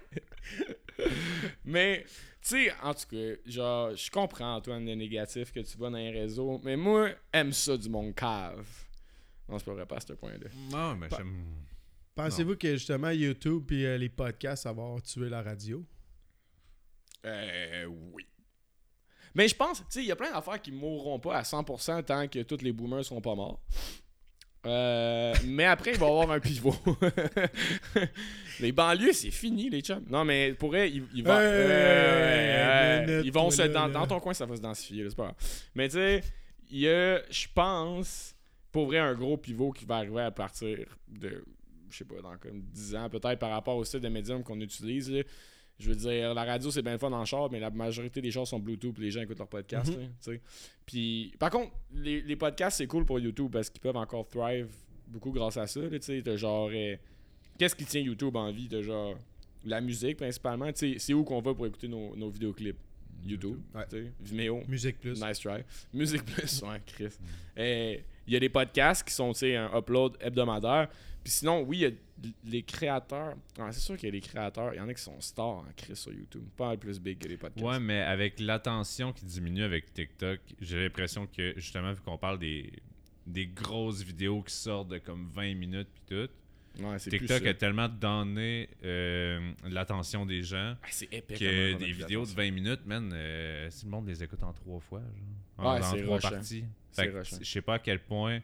mais, tu sais, en tout cas, genre, je comprends, Antoine, le négatif que tu vois dans les réseaux, mais moi, aime ça du monde cave. Non, c'est pas vrai, pas à ce point-là. non, mais j'aime. Pensez-vous que justement YouTube et euh, les podcasts, ça va avoir tué la radio? Euh, oui. Mais je pense, tu sais, il y a plein d'affaires qui mourront pas à 100% tant que tous les boomers seront pas morts. Euh, <laughs> mais après, il va y avoir un pivot. <laughs> les banlieues, c'est fini, les chums. Non, mais pour vrai, ils, ils vont, Hey, euh, ils vont se. Dans, dans ton coin, ça va se densifier, c'est pas grave. Mais tu sais, il y a, je pense, pour vrai, un gros pivot qui va arriver à partir de, je sais pas, dans comme 10 ans, peut-être par rapport au style de médium qu'on utilise. là. Je veux dire, la radio, c'est bien le fun en char, mais la majorité des choses sont Bluetooth et les gens écoutent leurs podcasts. Mhm. Puis, par contre, les, les podcasts, c'est cool pour YouTube parce qu'ils peuvent encore thrive beaucoup grâce à ça. Tu sais, genre. euh, Qu'est-ce qui tient YouTube en vie? T'as genre. La musique principalement. C'est où qu'on va pour écouter nos, nos vidéoclips? YouTube. Ouais. Vimeo. Musique plus. Nice try. Musique plus, <laughs> ouais, Chris. Eh, Il y a des podcasts qui sont, un upload hebdomadaire. Puis sinon, oui, il y a les créateurs. C'est sûr qu'il y a des créateurs. Il y en a qui sont stars en Chris sur YouTube. Pas mal plus big que les podcasts. Ouais, mais avec l'attention qui diminue avec TikTok, j'ai l'impression que justement, vu qu'on parle des, des grosses vidéos qui sortent de comme 20 minutes puis tout, Ouais, TikTok a tellement donné euh, l'attention des gens Ah, épais. que des vidéos de d'attention. 20 minutes, man, euh, si le monde les écoute en trois fois, genre, en, Ouais, en c'est trois rushant. parties. Je sais pas à quel point.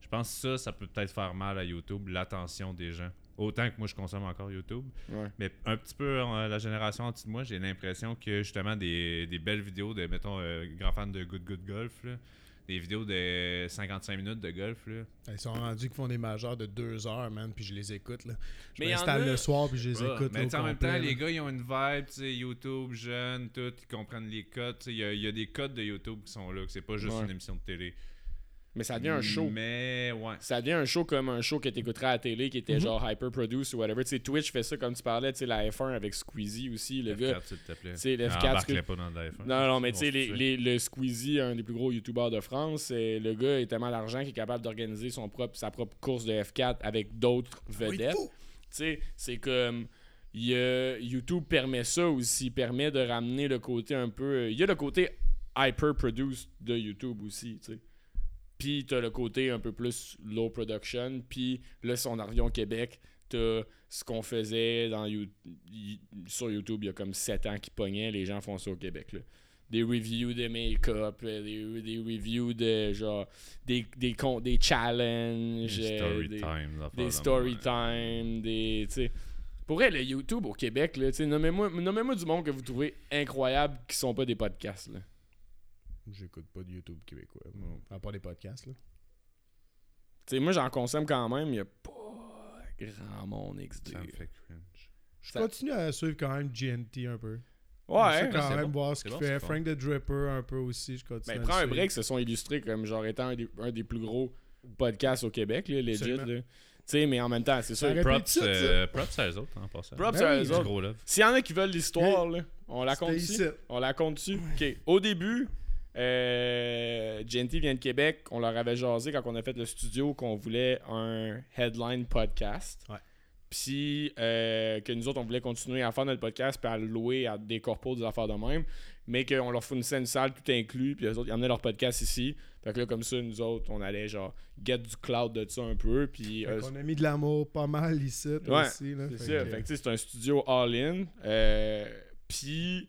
Je pense que ça, ça peut peut-être faire mal à YouTube, l'attention des gens. Autant que moi, je consomme encore YouTube. Ouais. Mais un petit peu euh, la génération en dessous de moi, j'ai l'impression que justement des, des belles vidéos de, mettons, euh, grand fan de Good Good Golf, là, des vidéos de 55 minutes de golf, là. Ils sont rendus qu'ils font des majeurs de deux heures, man, puis je les écoute. Là. Je m'installe a- le soir, puis je les Ah, écoute. mais là, au en même temps, là. les gars, ils ont une vibe, tu sais, YouTube, jeunes, tout, ils comprennent les codes. Il y, a- il y a des codes de YouTube qui sont là, que c'est pas juste Ouais. une émission de télé. Mais ça devient un show. Mais ouais. Ça devient un show comme un show que t'écouterais à la télé qui Mhm. était genre hyper produce ou whatever. Tu sais, Twitch fait ça comme tu parlais, tu sais, la F1 avec Squeezie aussi, le gars. F4, s'il te plaît. tu sais, le Ah, F4, embarque-les que- pas dans le F1. Non, non, mais tu sais, le Squeezie, un des plus gros youtubeurs de France, et le gars a tellement d'argent qu'il est capable d'organiser son propre, sa propre course de F4 avec d'autres Ah oui, vedettes. fou! Tu sais, c'est comme. il y a- YouTube permet ça aussi, permet de ramener le côté un peu. Il y a le côté hyper produced de YouTube aussi, tu sais. Puis t'as le côté un peu plus low production. Puis là, si on en revient au Québec, t'as ce qu'on faisait dans You- sur YouTube il y a comme 7 ans qui pognait. Les gens font ça au Québec. Là. Des reviews de make-up, euh, des, des reviews de genre. Des, des, des challenges. Des story des- time. des story time, des. tu sais. Pour elle, YouTube au Québec, nommez-moi du monde que vous trouvez incroyable qui sont pas des podcasts. Là. J'écoute pas de YouTube québécois. moi. À part des podcasts, là. Tu sais, moi, j'en consomme quand même, il y a pas grand monde XD. Ça me fait cringe. Je Ça- continue à suivre quand même GNT un peu. Ouais, ça quand c'est même bon. voir ce C'est qu'il bon, fait. c'est bon. Frank the Dripper un peu aussi, je continue. Ben, à prends le un break, se sont illustrés comme genre étant un des, un des plus gros podcasts au Québec, là, legit. Absolument. là. Tu sais, mais en même temps, c'est sûr. Props, euh, props à eux autres, en passant. Props Ben à oui. eux Du autres. gros love. S'il y en a qui veulent l'histoire, là, on la compte C'était ici. ici. On la compte dessus. OK. Au début, euh, GNT vient de Québec. On leur avait jasé quand on a fait le studio qu'on voulait un headline podcast. Ouais. Puis euh, que nous autres, on voulait continuer à faire notre podcast puis à le louer à des corpos, des affaires de même. Mais qu'on leur fournissait une salle tout inclus. Puis eux autres, ils amenaient leur podcast ici. Fait que là, comme ça, nous autres, on allait genre get du cloud de ça un peu. Puis euh, on a mis de l'amour pas mal ici Ouais, c'est ça. que- Fait c'est un studio all-in. Euh, Puis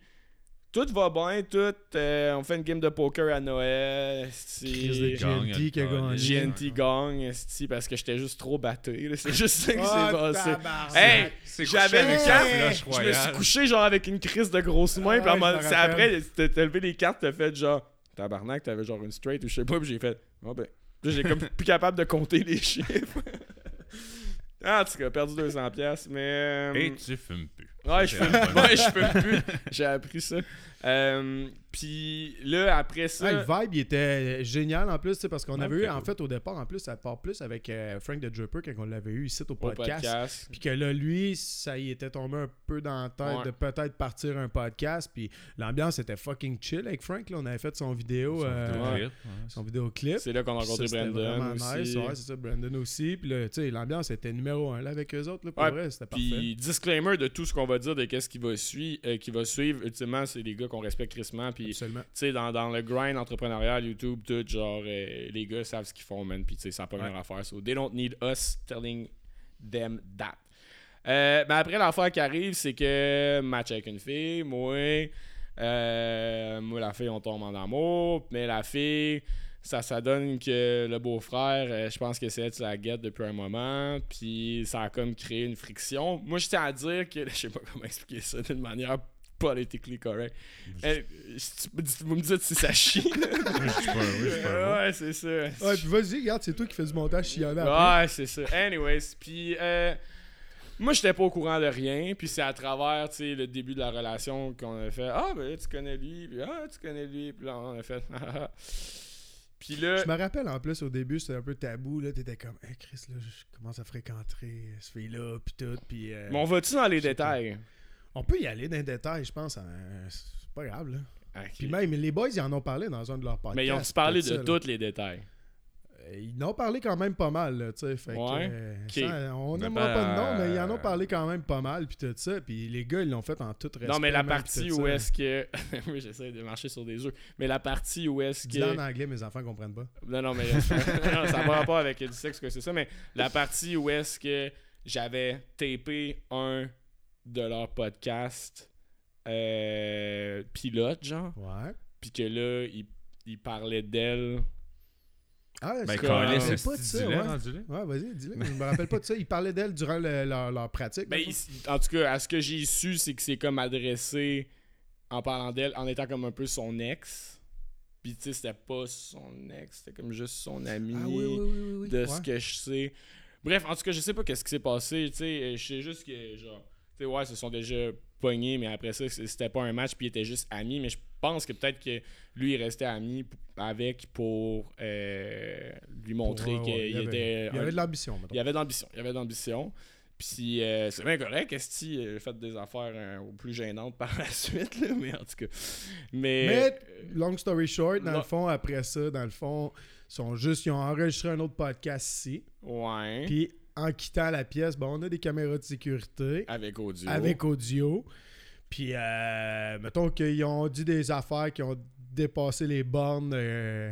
tout va bien. Tout, euh, on fait une game de poker à Noël. C'est- GNT qui a gagné. GNT gagne parce que j'étais juste trop batté. <laughs> C'est juste ça qui Oh, s'est passé. Hey! C'est J'avais une carte. Je me suis couché genre avec une crise de grosses mains. Ah puis ouais, c'est rappelle. après, t'as levé les cartes, t'as fait genre tabarnak, t'avais genre une straight ou je sais pas. Puis j'ai fait, oh ben. Puis j'ai comme <laughs> plus capable de compter les chiffres. <laughs> Ah, en tout cas, perdu 200$, piastres, mais. euh, Et tu fumes plus. Ouais, je la <laughs> bonne ouais, je peux plus. J'ai appris ça. Euh, Puis là, après ça. Ouais, le vibe, il était génial en plus, tu sais, parce qu'on Ouais, avait eu, en fait, au départ, en plus, ça part plus avec euh, Frank the Dripper quand on l'avait eu ici au podcast. Puis que là, lui, ça y était tombé un peu dans la tête Ouais. de peut-être partir un podcast. Puis l'ambiance était fucking chill avec Frank. Là, on avait fait son vidéo, Son euh, son vidéoclip. C'est là qu'on a rencontré Ça, c'était Brandon. vraiment aussi. nice. Ouais, c'est ça, Brandon aussi. Puis là, tu sais, l'ambiance était numéro un là avec eux autres. Là, pour Ouais, vrai, c'était parfait. Puis disclaimer de tout ce qu'on va dire de qu'est-ce qui va suivre, euh, qui va suivre. Ultimement, c'est des gars qu'on respecte crissement. Puis tu sais, dans, dans le grind entrepreneurial, YouTube, tout, genre, euh, les gars savent ce qu'ils font, man. Puis tu sais, ça n'a pas rien à faire. So they don't need us telling them that. Euh, ben après, l'affaire qui arrive, c'est que match avec une fille, moi, euh, moi, la fille, on tombe en amour, mais la fille, ça, ça donne que le beau-frère, euh, je pense que c'est elle, tu la guette depuis un moment, puis ça a comme créé une friction. Moi, je tiens à dire que, <laughs> je sais pas comment expliquer ça d'une manière politically correct. Dites- vous me dites si ça chie. là. Je suis pas- oui, je suis pas ouais, c'est ça. Ouais, puis vas-y, regarde, c'est toi qui fais du montage chiant. Ouais, c'est ça. Anyways, puis euh, moi, j'étais pas au courant de rien. Puis c'est à travers, tu sais, le début de la relation qu'on a fait Ah, ben tu connais lui. Puis ah, tu connais lui. Puis là, on a fait Ah, ah. Puis là, Je me rappelle en plus au début, c'était un peu tabou. là T'étais comme, hey Chris, là, je commence à fréquenter ce fille-là, puis tout. Puis, euh, mais on va-tu dans les détails? On peut y aller dans les détails, je pense. hein, c'est pas grave, là. Ok. Puis même, les boys, ils en ont parlé dans un de leurs podcasts. Mais ils ont parlé de tous les détails. Euh, Ils en ont parlé quand même pas mal, là, tu sais. Fait que, Ouais. euh, on n'aimera pas, pas de nom, mais ils en ont euh, parlé quand même pas mal, puis tout ça. Puis les gars, ils l'ont fait en toute respect. non, mais la partie où est-ce que. <laughs> oui, j'essaie de marcher sur des œufs. Mais la partie où est-ce Dis-le en que. anglais, mes enfants comprennent pas. Non, non, mais non, <laughs> ça n'a pas rapport avec du sexe que c'est ça, mais la partie où est-ce que j'avais tapé un de leurs podcasts euh, pilote, genre, Ouais. puis que là, il, il parlait d'elle. Ah, Ben, que- pas de c'est ça, ouais. vas-y, dis-le. Je me rappelle pas de ça. Ils parlaient d'elle durant le- leur, leur pratique. Ben, il- en tout cas, à ce que j'ai su, c'est que c'est comme adressé en parlant d'elle, en étant comme un peu son ex. Puis, tu sais, c'était pas son ex, c'était comme juste son ami. Ah oui, oui, oui, oui, oui. de Ouais. ce que je sais. Bref, en tout cas, je sais pas qu'est-ce qui s'est passé. Tu sais, je sais juste que, genre, sais, ouais, ils se sont déjà pognés, mais après ça, c'était pas un match, puis ils étaient juste amis. Mais je pense que peut-être que lui, il restait ami avec pour euh, lui montrer Ouais, ouais, qu'il était. Il y avait de l'ambition, il y avait de l'ambition. Il y avait de l'ambition. Puis euh, c'est bien correct, Esti a fait des affaires euh, plus gênantes par la <laughs> suite, là, mais en tout cas. Mais. Mais, long story short, dans non. le fond, après ça, dans le fond, ils sont juste, ils ont enregistré un autre podcast ici. ouais. Puis, en quittant la pièce, bon, on a des caméras de sécurité avec audio. avec audio. Puis, euh, mettons qu'ils ont dit des affaires qui ont dépassé les bornes euh,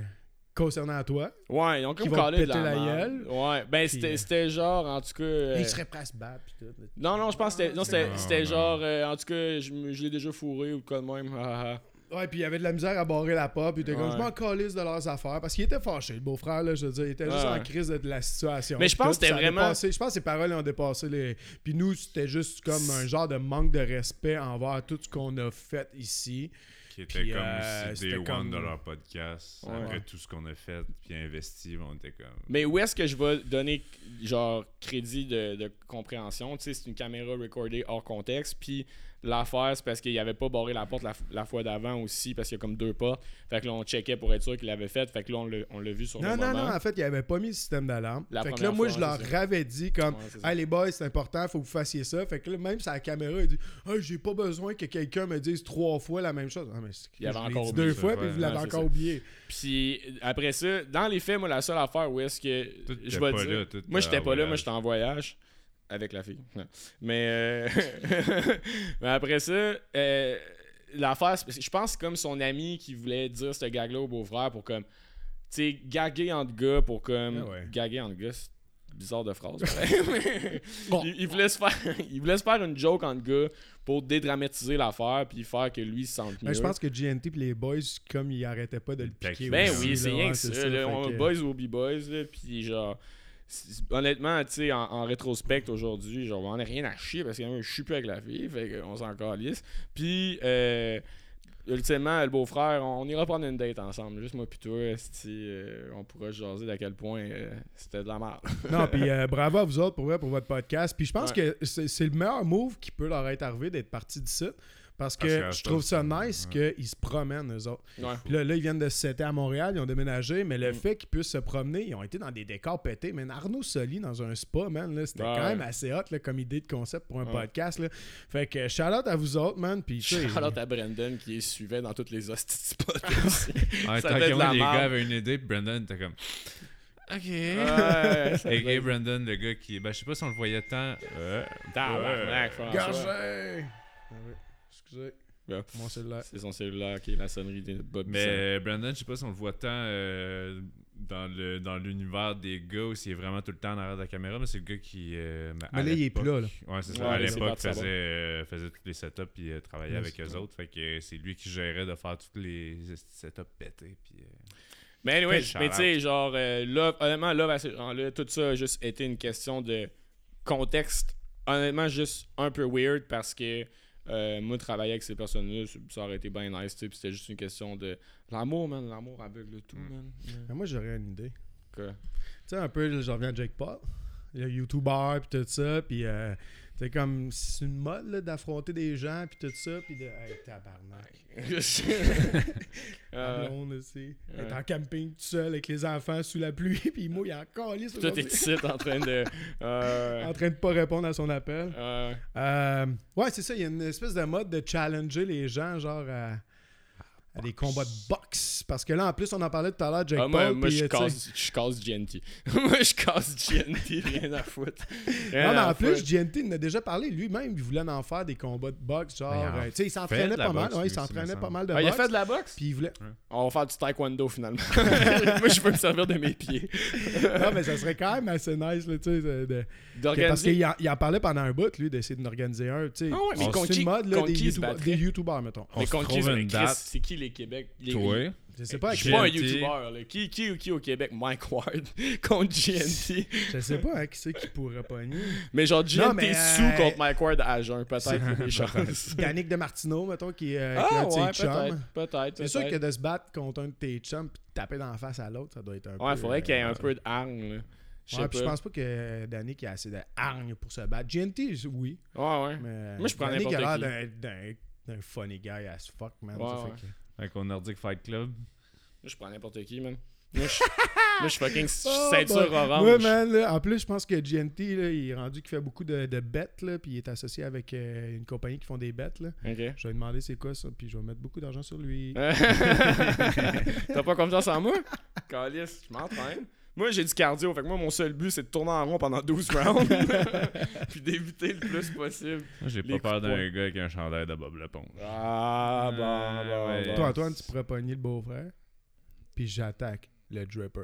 concernant toi. Ouais, ils ont comme calé de la, gueule. Ouais, ben c'était euh, c'était genre, en tout cas... euh, Ils seraient prêts à se battre. Puis tout. Non, non, je pense que c'était non, c'était- Non, c'était non. genre, euh, en tout cas, je, me- je l'ai déjà fourré ou quoi de même. <laughs> Ouais, puis il y avait de la misère à barrer la porte. Puis il était comme, Ouais. je m'en calisse de leurs affaires. Parce qu'il était fâché, le beau-frère, là, je veux dire. Il était juste en crise de, de la situation. Mais je pense que c'était vraiment- dépassé- je pense que ses paroles ont dépassé les. Puis nous, c'était juste comme un genre de manque de respect envers tout ce qu'on a fait ici. Qui était Puis, comme euh, aussi Day c'était One comme- de leur podcast. Ouais. Après tout ce qu'on a fait puis investi, on était comme. Mais où est-ce que je vais donner, genre, crédit de, de compréhension? Tu sais, c'est une caméra recordée hors contexte, puis l'affaire, c'est parce qu'il avait pas barré la porte la, la fois d'avant aussi, parce qu'il y a comme deux portes. Fait que là, on checkait pour être sûr qu'il l'avait fait. Fait que là, on l'a- vu sur Non, le non, moment. non, en fait, il avait pas mis le système d'alarme. La Fait que là, moi, fois, je leur avais dit comme, Ouais, hey les boys, c'est important, faut que vous fassiez ça. Fait que là, même la caméra, il dit, hey, j'ai pas besoin que quelqu'un me dise trois fois la même chose. Ah, mais c'est- Il avait encore oublié deux ça, fois, puis vous l'avez encore ça. oublié. Puis après ça, dans les faits, moi, la seule affaire où est-ce que. Je vais dire. moi, j'étais pas là, moi, j'étais en voyage. Avec la fille. Non. Mais, euh, <laughs> mais après ça, euh, l'affaire, je pense que c'est comme son ami qui voulait dire ce gag-là au beau-frère pour comme. Tu sais, gaguer entre gars pour comme. Ah ouais. Gaguer entre gars, c'est bizarre de phrase. <laughs> il, il voulait se faire, <laughs> il voulait se faire une joke entre gars pour dédramatiser l'affaire puis faire que lui se sente mieux. Mais je pense que GNT et les boys, comme ils arrêtaient pas de le Le piquer. Ben aussi, oui, c'est là, rien que c'est ça. là. fait on que- boys ou B-boys, là, puis genre... Honnêtement, tu sais, en, en rétrospect aujourd'hui, genre, on n'a rien à chier parce que euh, je suis plus avec la fille, fait qu'on s'en calisse. Puis, euh, ultimement, le beau-frère, on, on ira prendre une date ensemble, juste moi puis toi, euh, on pourra se jaser d'à quel point euh, c'était de la merde. Non, <laughs> puis euh, bravo à vous autres pour, pour votre podcast. Puis je pense Ouais. que c'est c'est le meilleur move qui peut leur être arrivé d'être parti d'ici. Parce que Parce que je trouve ça nice ouais. qu'ils se promènent, eux autres. Ouais. Puis là, là, ils viennent de se setter à Montréal, ils ont déménagé, mais le Mm. fait qu'ils puissent se promener, ils ont été dans des décors pétés. Mais Arnaud Soli dans un spa, man, là, c'était Ouais, quand même assez hot là, comme idée de concept pour un Ouais. podcast. Là. Fait que shout out à vous autres, man. Puis tu sais, Shout-out à Brandon qui les suivait dans toutes les hosties spots <laughs> aussi. Ouais, Ça tant fait que de moi, la les gars avaient une idée, puis Brandon était comme. Ok. Ouais, <laughs> Et fait- Brandon, le gars qui. Ben, je sais pas si on le voyait tant. Euh, Tabarnak, François. Gagé! Excusez. Mon cellulaire. C'est son cellulaire qui est la sonnerie de Bob Bisson. Mais Brandon, je sais pas si on le voit tant euh, dans le dans l'univers des gars où il est vraiment tout le temps en arrière de la caméra, mais c'est le gars qui. euh, Mais là, il est plus là, là. Ouais, c'est ça. Ouais, à là, l'époque, faisait, euh, faisait tous les setups puis euh, travaillait Ouais, avec eux autres. Fait que euh, c'est lui qui gérait de faire tous les setups pétés. Puis, euh, Mais anyway, mais tu sais, genre, euh, Love, honnêtement, Love, à ce genre-là, tout ça a juste été une question de contexte. Honnêtement, juste un peu weird parce que euh, moi, travailler avec ces personnes-là, ça- aurait été bien nice, c'était juste une question de l'amour, man. L'amour aveugle tout, Mm. man. Mais moi, j'aurais une idée. Tu sais, un peu, je reviens à Jake Paul, le YouTuber, puis tout ça, puis euh, c'est comme, c'est une mode, d'affronter des gens, puis tout ça, puis de, hey, tabarnak. <laughs> Euh, blonde aussi. Elle est en camping tout seul avec les enfants sous la pluie, <laughs> puis moi, il est encore lisse Toi, t'es ici en train de. <laughs> euh, en train de pas répondre à son appel. Euh, ouais, c'est ça, il y a une espèce de mode de challenger les gens, genre à, à des combats de boxe. Parce que là, en plus, on en parlait tout à l'heure, Jake ah, moi, Paul. moi je euh, tu sais- casse, je casse GNT. <laughs> moi, je casse GNT, rien à foutre. Rien Non, mais en plus, foutre. GNT il en a déjà parlé. Lui-même, il voulait en faire des combats de boxe. Genre, euh, tu sais, il s'entraînait pas mal. boxe, Ouais, il s'entraînait pas mal de Ah, il a boxe. fait de la boxe? Puis il voulait. On va faire du taekwondo finalement. <laughs> Moi, je peux me servir de mes pieds. non, mais ça serait quand même assez nice, là, tu sais. de- Parce qu'il en, il en parlait pendant un bout, lui, d'essayer d'en organiser un. Tu sais, Ah ouais, mais c'est contre une qui- mode, là, des, YouTubers- mettons. On Mais se contre qui trouve c'est- une date. C'est qui les Québec les- Toi? Je sais pas, Je suis pas un. YouTuber. Là. Qui, qui, qui au Québec Mike Ward <laughs> contre GNT. je sais pas hein, qui c'est qui pourrait pogner? Mais genre GNT Non, mais, sous euh, contre Mike Ward à jeun. Peut-être <laughs> des chances. <laughs> Yannick de Martineau, mettons, qui, euh, Ah ouais, peut-être. Peut-être. C'est sûr que de se battre contre un de tes chums puis de taper dans la face à l'autre, ça doit être un peu. Ouais, faudrait qu'il y ait un euh, peu de hargne. là. Je Ouais, pense pas que Danny qui a assez de hargne pour se battre. GNT, oui. Ouais, ouais. Mais Moi, je prends Danny qui a l'air n'importe d'un- funny guy as fuck, man. Ouais, ça ouais. fait que- Avec au Nordic Fight Club. Moi, je prends n'importe qui, man. Moi, je suis fucking Oh, <laughs> ceinture boy. orange. Ouais, man, là, en plus, je pense que GNT, là, il est rendu qu'il fait beaucoup de, de bets, là, puis il est associé avec euh, une compagnie qui font des bets. Là. Ok. Je vais lui demander c'est quoi ça, puis je vais mettre beaucoup d'argent sur lui. <laughs> <laughs> T'as pas confiance en moi? Calice, je m'entraîne. Moi, j'ai du cardio. Fait que moi, mon seul but, c'est de tourner en rond pendant 12 <laughs> rounds. <laughs> puis d'éviter le plus possible. Moi, j'ai pas peur d'un gars avec un chandail de Bob Lepon. Ah, bon, Euh, bon, ouais. bon. Toi, Antoine, tu pourrais pogner le beau-frère, puis j'attaque le dripper.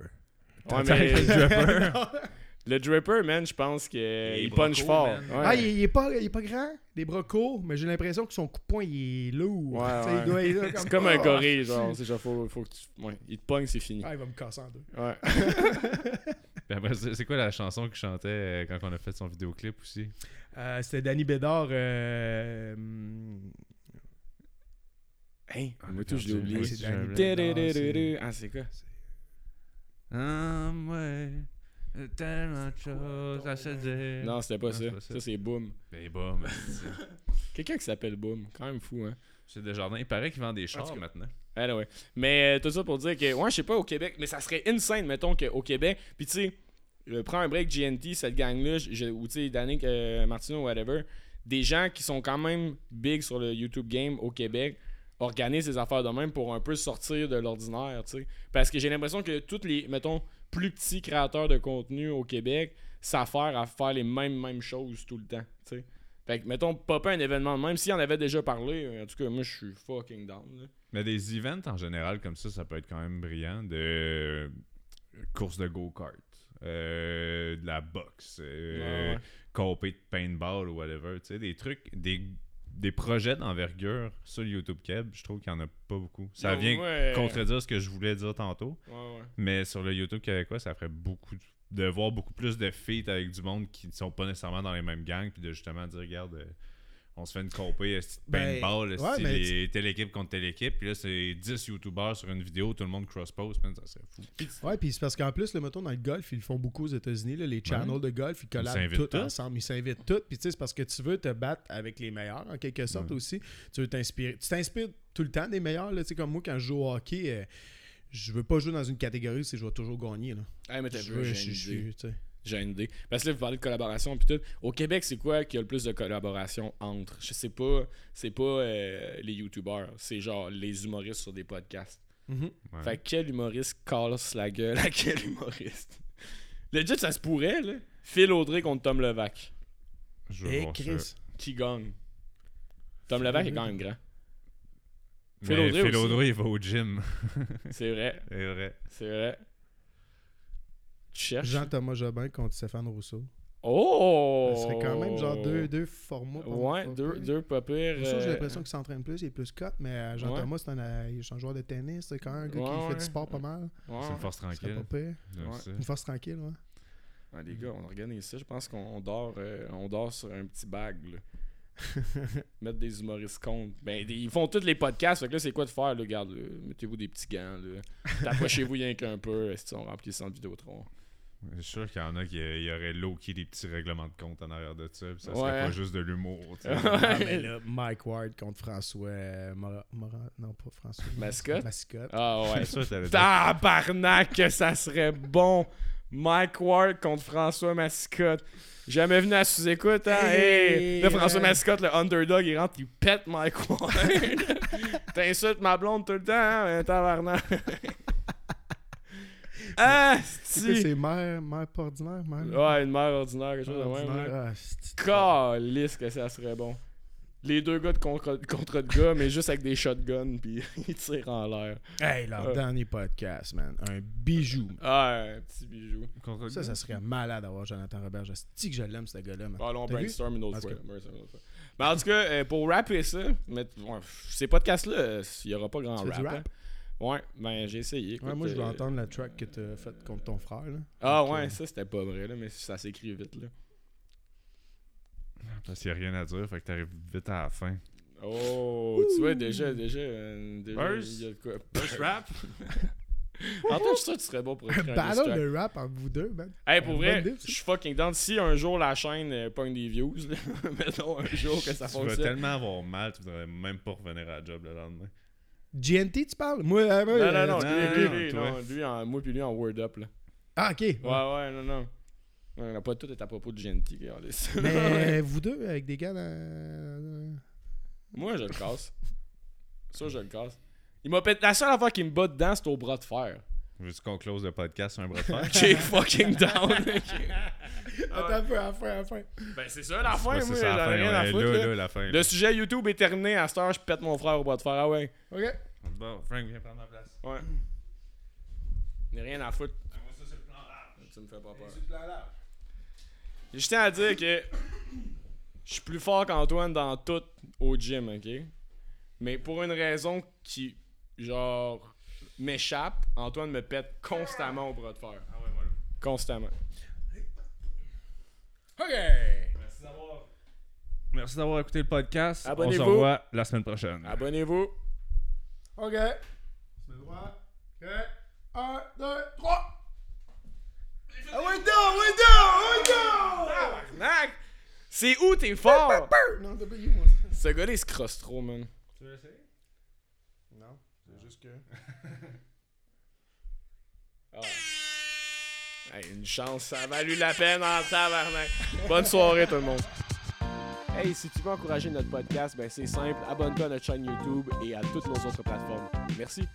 Ouais, mais le dripper, <laughs> man, je pense qu'il est punch fort. Ouais. Ah, il, il est pas, il est pas grand, des bras courts, mais j'ai l'impression que son coup de poing, il est lourd. Ouais, <laughs> Tu sais, il ouais. doit être là C'est comme un Ah! gorille, genre. C'est genre, faut, faut que tu. Ouais, il te pogne, c'est fini. Ah, il va me casser en deux. Ouais. <laughs> C'est quoi la chanson qu'il chantait euh, quand on a fait son vidéoclip aussi? Euh, C'était Danny Bédard. Euh, hum, Hein, Ah, moi, tout, je l'ai oublié. Tududududu. Ah, c'est quoi? Ah, ouais. Tellement de choses à se dire. Non, c'était pas ça. Ça, ça. c'est Boom. Ben mais c'est- <laughs> Quelqu'un qui s'appelle Boom. Quand même fou, hein. c'est Desjardins. Il paraît qu'il vend des chars maintenant. Ah ouais. Mais euh, tout ça pour dire que, ouais, je sais pas, au Québec, mais ça serait insane, mettons, qu'au Québec, puis tu sais, euh, prends un break GNT, cette gang-là, ou tu sais, Danick euh, Martino, whatever, des gens qui sont quand même big sur le YouTube game au Québec organisent ces affaires de même pour un peu sortir de l'ordinaire, tu sais. Parce que j'ai l'impression que tous les, mettons, plus petits créateurs de contenu au Québec s'affairent à faire les mêmes, mêmes choses tout le temps. Fait que, mettons, popper un événement de même, s'il en avait déjà parlé, en tout cas, moi, je suis fucking down, là. Mais des events en général comme ça, ça peut être quand même brillant. De euh, courses de go-kart, euh, de la boxe, euh, Ouais, ouais. compé de paintball ou whatever. Tu sais, des trucs, des, des projets d'envergure sur YouTube Keb, je trouve qu'il n'y en a pas beaucoup. Ça Non, vient ouais. contredire ce que je voulais dire tantôt. Ouais, ouais. Mais sur le YouTube québécois, ça ferait beaucoup de, de voir beaucoup plus de feats avec du monde qui ne sont pas nécessairement dans les mêmes gangs, puis de justement dire, regarde, euh, on se fait une compé, de Ben, paintball, ouais, esti, mais les telle équipe contre telle équipe, puis là, c'est 10 YouTubers sur une vidéo, tout le monde cross-post, ça serait fou. Ouais, puis c'est parce qu'en plus, le mettons dans le golf, ils le font beaucoup aux États-Unis. là, les channels de golf, ils collabent s'invitent tous tous. ensemble. Ils s'invitent tous. Puis tu sais, c'est parce que tu veux te battre avec les meilleurs, en quelque sorte Ouais. aussi. Tu veux t'inspirer. Tu t'inspires tout le temps des meilleurs. Là, tu sais, comme moi, quand je joue au hockey, euh, je veux pas jouer dans une catégorie où je vais toujours gagner. Là. Hey, mais t'as Je vu, veux, je J'ai une idée. Parce que là, vous parlez de collaboration puis tout. Au Québec, c'est quoi qui a le plus de collaboration entre Je sais pas, c'est pas euh, les YouTubers, c'est genre les humoristes sur des podcasts. Mhm. Ouais. Fait que quel humoriste casse la gueule à quel humoriste? Legit, ça se pourrait, là. Phil Audrey contre Tom Levac. Je Et ça. Chris. Qui gagne? Tom Levac est quand même grand. Mais Phil Audrey Phil. Audrey, il va au gym. C'est vrai, <laughs> C'est vrai. c'est vrai. Tu cherches? Jean-Thomas Jobin contre Stéphane Rousseau. Oh Ce serait quand même genre deux, deux formats. Ouais, pas deux, pire. deux pas pires. Rousseau, j'ai euh, l'impression qu'il s'entraîne plus, il est plus cut, mais euh, Jean-Thomas, c'est un, euh, il est un joueur de tennis, c'est quand même un gars Ouais, qui fait ouais. du sport pas mal. ouais. C'est une force pas tranquille. pire. Ouais. Une force tranquille, ouais. Ouais, les gars, on organise ça. Je pense qu'on dort, euh, on dort sur un petit bag. Là. <laughs> Mettre des humoristes contre. Ben, des- ils font tous les podcasts. Fait que là, c'est quoi de faire? Là? Regarde, là, mettez-vous des petits gants. là. <laughs> T'approchez-vous rien qu'un peu. Si on remplit centre Vidéotron? Je suis sûr qu'il y en a qui il y aurait low-key des petits règlements de compte en arrière de ça. puis ça Ouais. serait pas juste de l'humour. <laughs> Ah, mais là, Mike Ward contre François euh, Non, pas François. Mascotte? Mascotte. Ah ouais. Dire- Tabarnak, que ça serait bon. Mike Ward contre François Mascotte. Jamais venu à sous-écoute, hein? Hey, Hey! Là, François. Mascotte, le underdog, il rentre, il pète Mike Ward. <laughs> T'insultes ma blonde tout le temps, hein? Tabarnak. Ah, C'est mère, mère pas ordinaire, mère. Ouais, une mère ordinaire, quelque chose de même. Ah, c'est- Calisse que ça serait bon. Les deux gars de contre, contre de gars, mais juste avec des shotguns, puis <laughs> ils tirent en l'air. Hey, leur Ouais. dernier podcast, man. Un bijou. Ah, un petit bijou. Contre- Ça, ça serait malade d'avoir Jonathan Robert. Je sais que je l'aime, ce gars-là. Ah, là, on brainstorm une autre fois. Mais en tout cas, euh, pour rapper ça, mais, ces podcasts-là, euh, il n'y aura pas grand rap? Ouais, ben j'ai essayé. écoute, Ouais, moi, je veux euh, entendre la track que t'as faite contre ton frère, là. Ah Donc, ouais, euh, ça c'était pas vrai, là, mais ça s'écrit vite. là. Parce qu'il n'y a rien à dire, fait que t'arrives vite à la fin. Oh, tu vois, déjà, déjà. euh, déjà Burst? il y a de quoi. Burst rap? <laughs> Antoine, je suis sûr que tu serais bon pour Un écrire un battle de rap entre vous deux, man. Hey, pour vrai, je suis fucking down. Si un jour la chaîne euh, pogne des views, là, <laughs> mettons un jour que ça tu vas fonctionne. tellement avoir mal, tu voudrais même pas revenir à la job le lendemain. GNT, tu parles? Moi, euh, moi, Non, euh, non, non, lui, non, lui, non, lui, non, en, moi puis lui en word up, là. Ah, ok. Ouais, ouais, non, non. On n'a pas tout est à propos de GNT, regardez ça. <laughs> Mais vous deux, avec des gars dans... Moi, je le casse. Ça, je le casse. Il m'a pété. La seule fois qu'il me bat dedans, c'est au bras de fer. Veux-tu qu'on close le podcast sur un bras de fer? <laughs> J'ai fucking down. <laughs> Attends un peu, à la fin, à la fin. ben, c'est ça la fin, moi. c'est J'en ça, ai la fin, rien à foutre. là, là. là, la fin. Le sujet YouTube est terminé. À cette heure, je pète mon frère au bras de fer. Ah ouais. Ok. Bon, Frank, viens prendre ma place. Ouais. J'ai rien à foutre. Tu me fais pas peur. Je tiens à dire que je suis plus fort qu'Antoine dans tout au gym, ok? Mais pour une raison qui, genre, m'échappe, Antoine me pète constamment au bras de fer. Ah ouais, voilà. Constamment. Ok. Merci d'avoir... Merci d'avoir écouté le podcast. On se revoit la semaine prochaine. Abonnez-vous. Ok. Se met droit. Ok. Un, deux, trois. Ah ouais, non, ouais, non, ouais, non! Tabarnak! C'est où t'es fort? Non, W, moi. Ce gars-là, il se crosse trop, man. Tu veux l'essayer? Non, c'est juste que. Ah. Une chance, ça a valu la peine en tabarnak. Bonne soirée tout le monde. Hey, si tu veux encourager notre podcast, ben c'est simple, abonne-toi à notre chaîne YouTube et à toutes nos autres plateformes. Merci.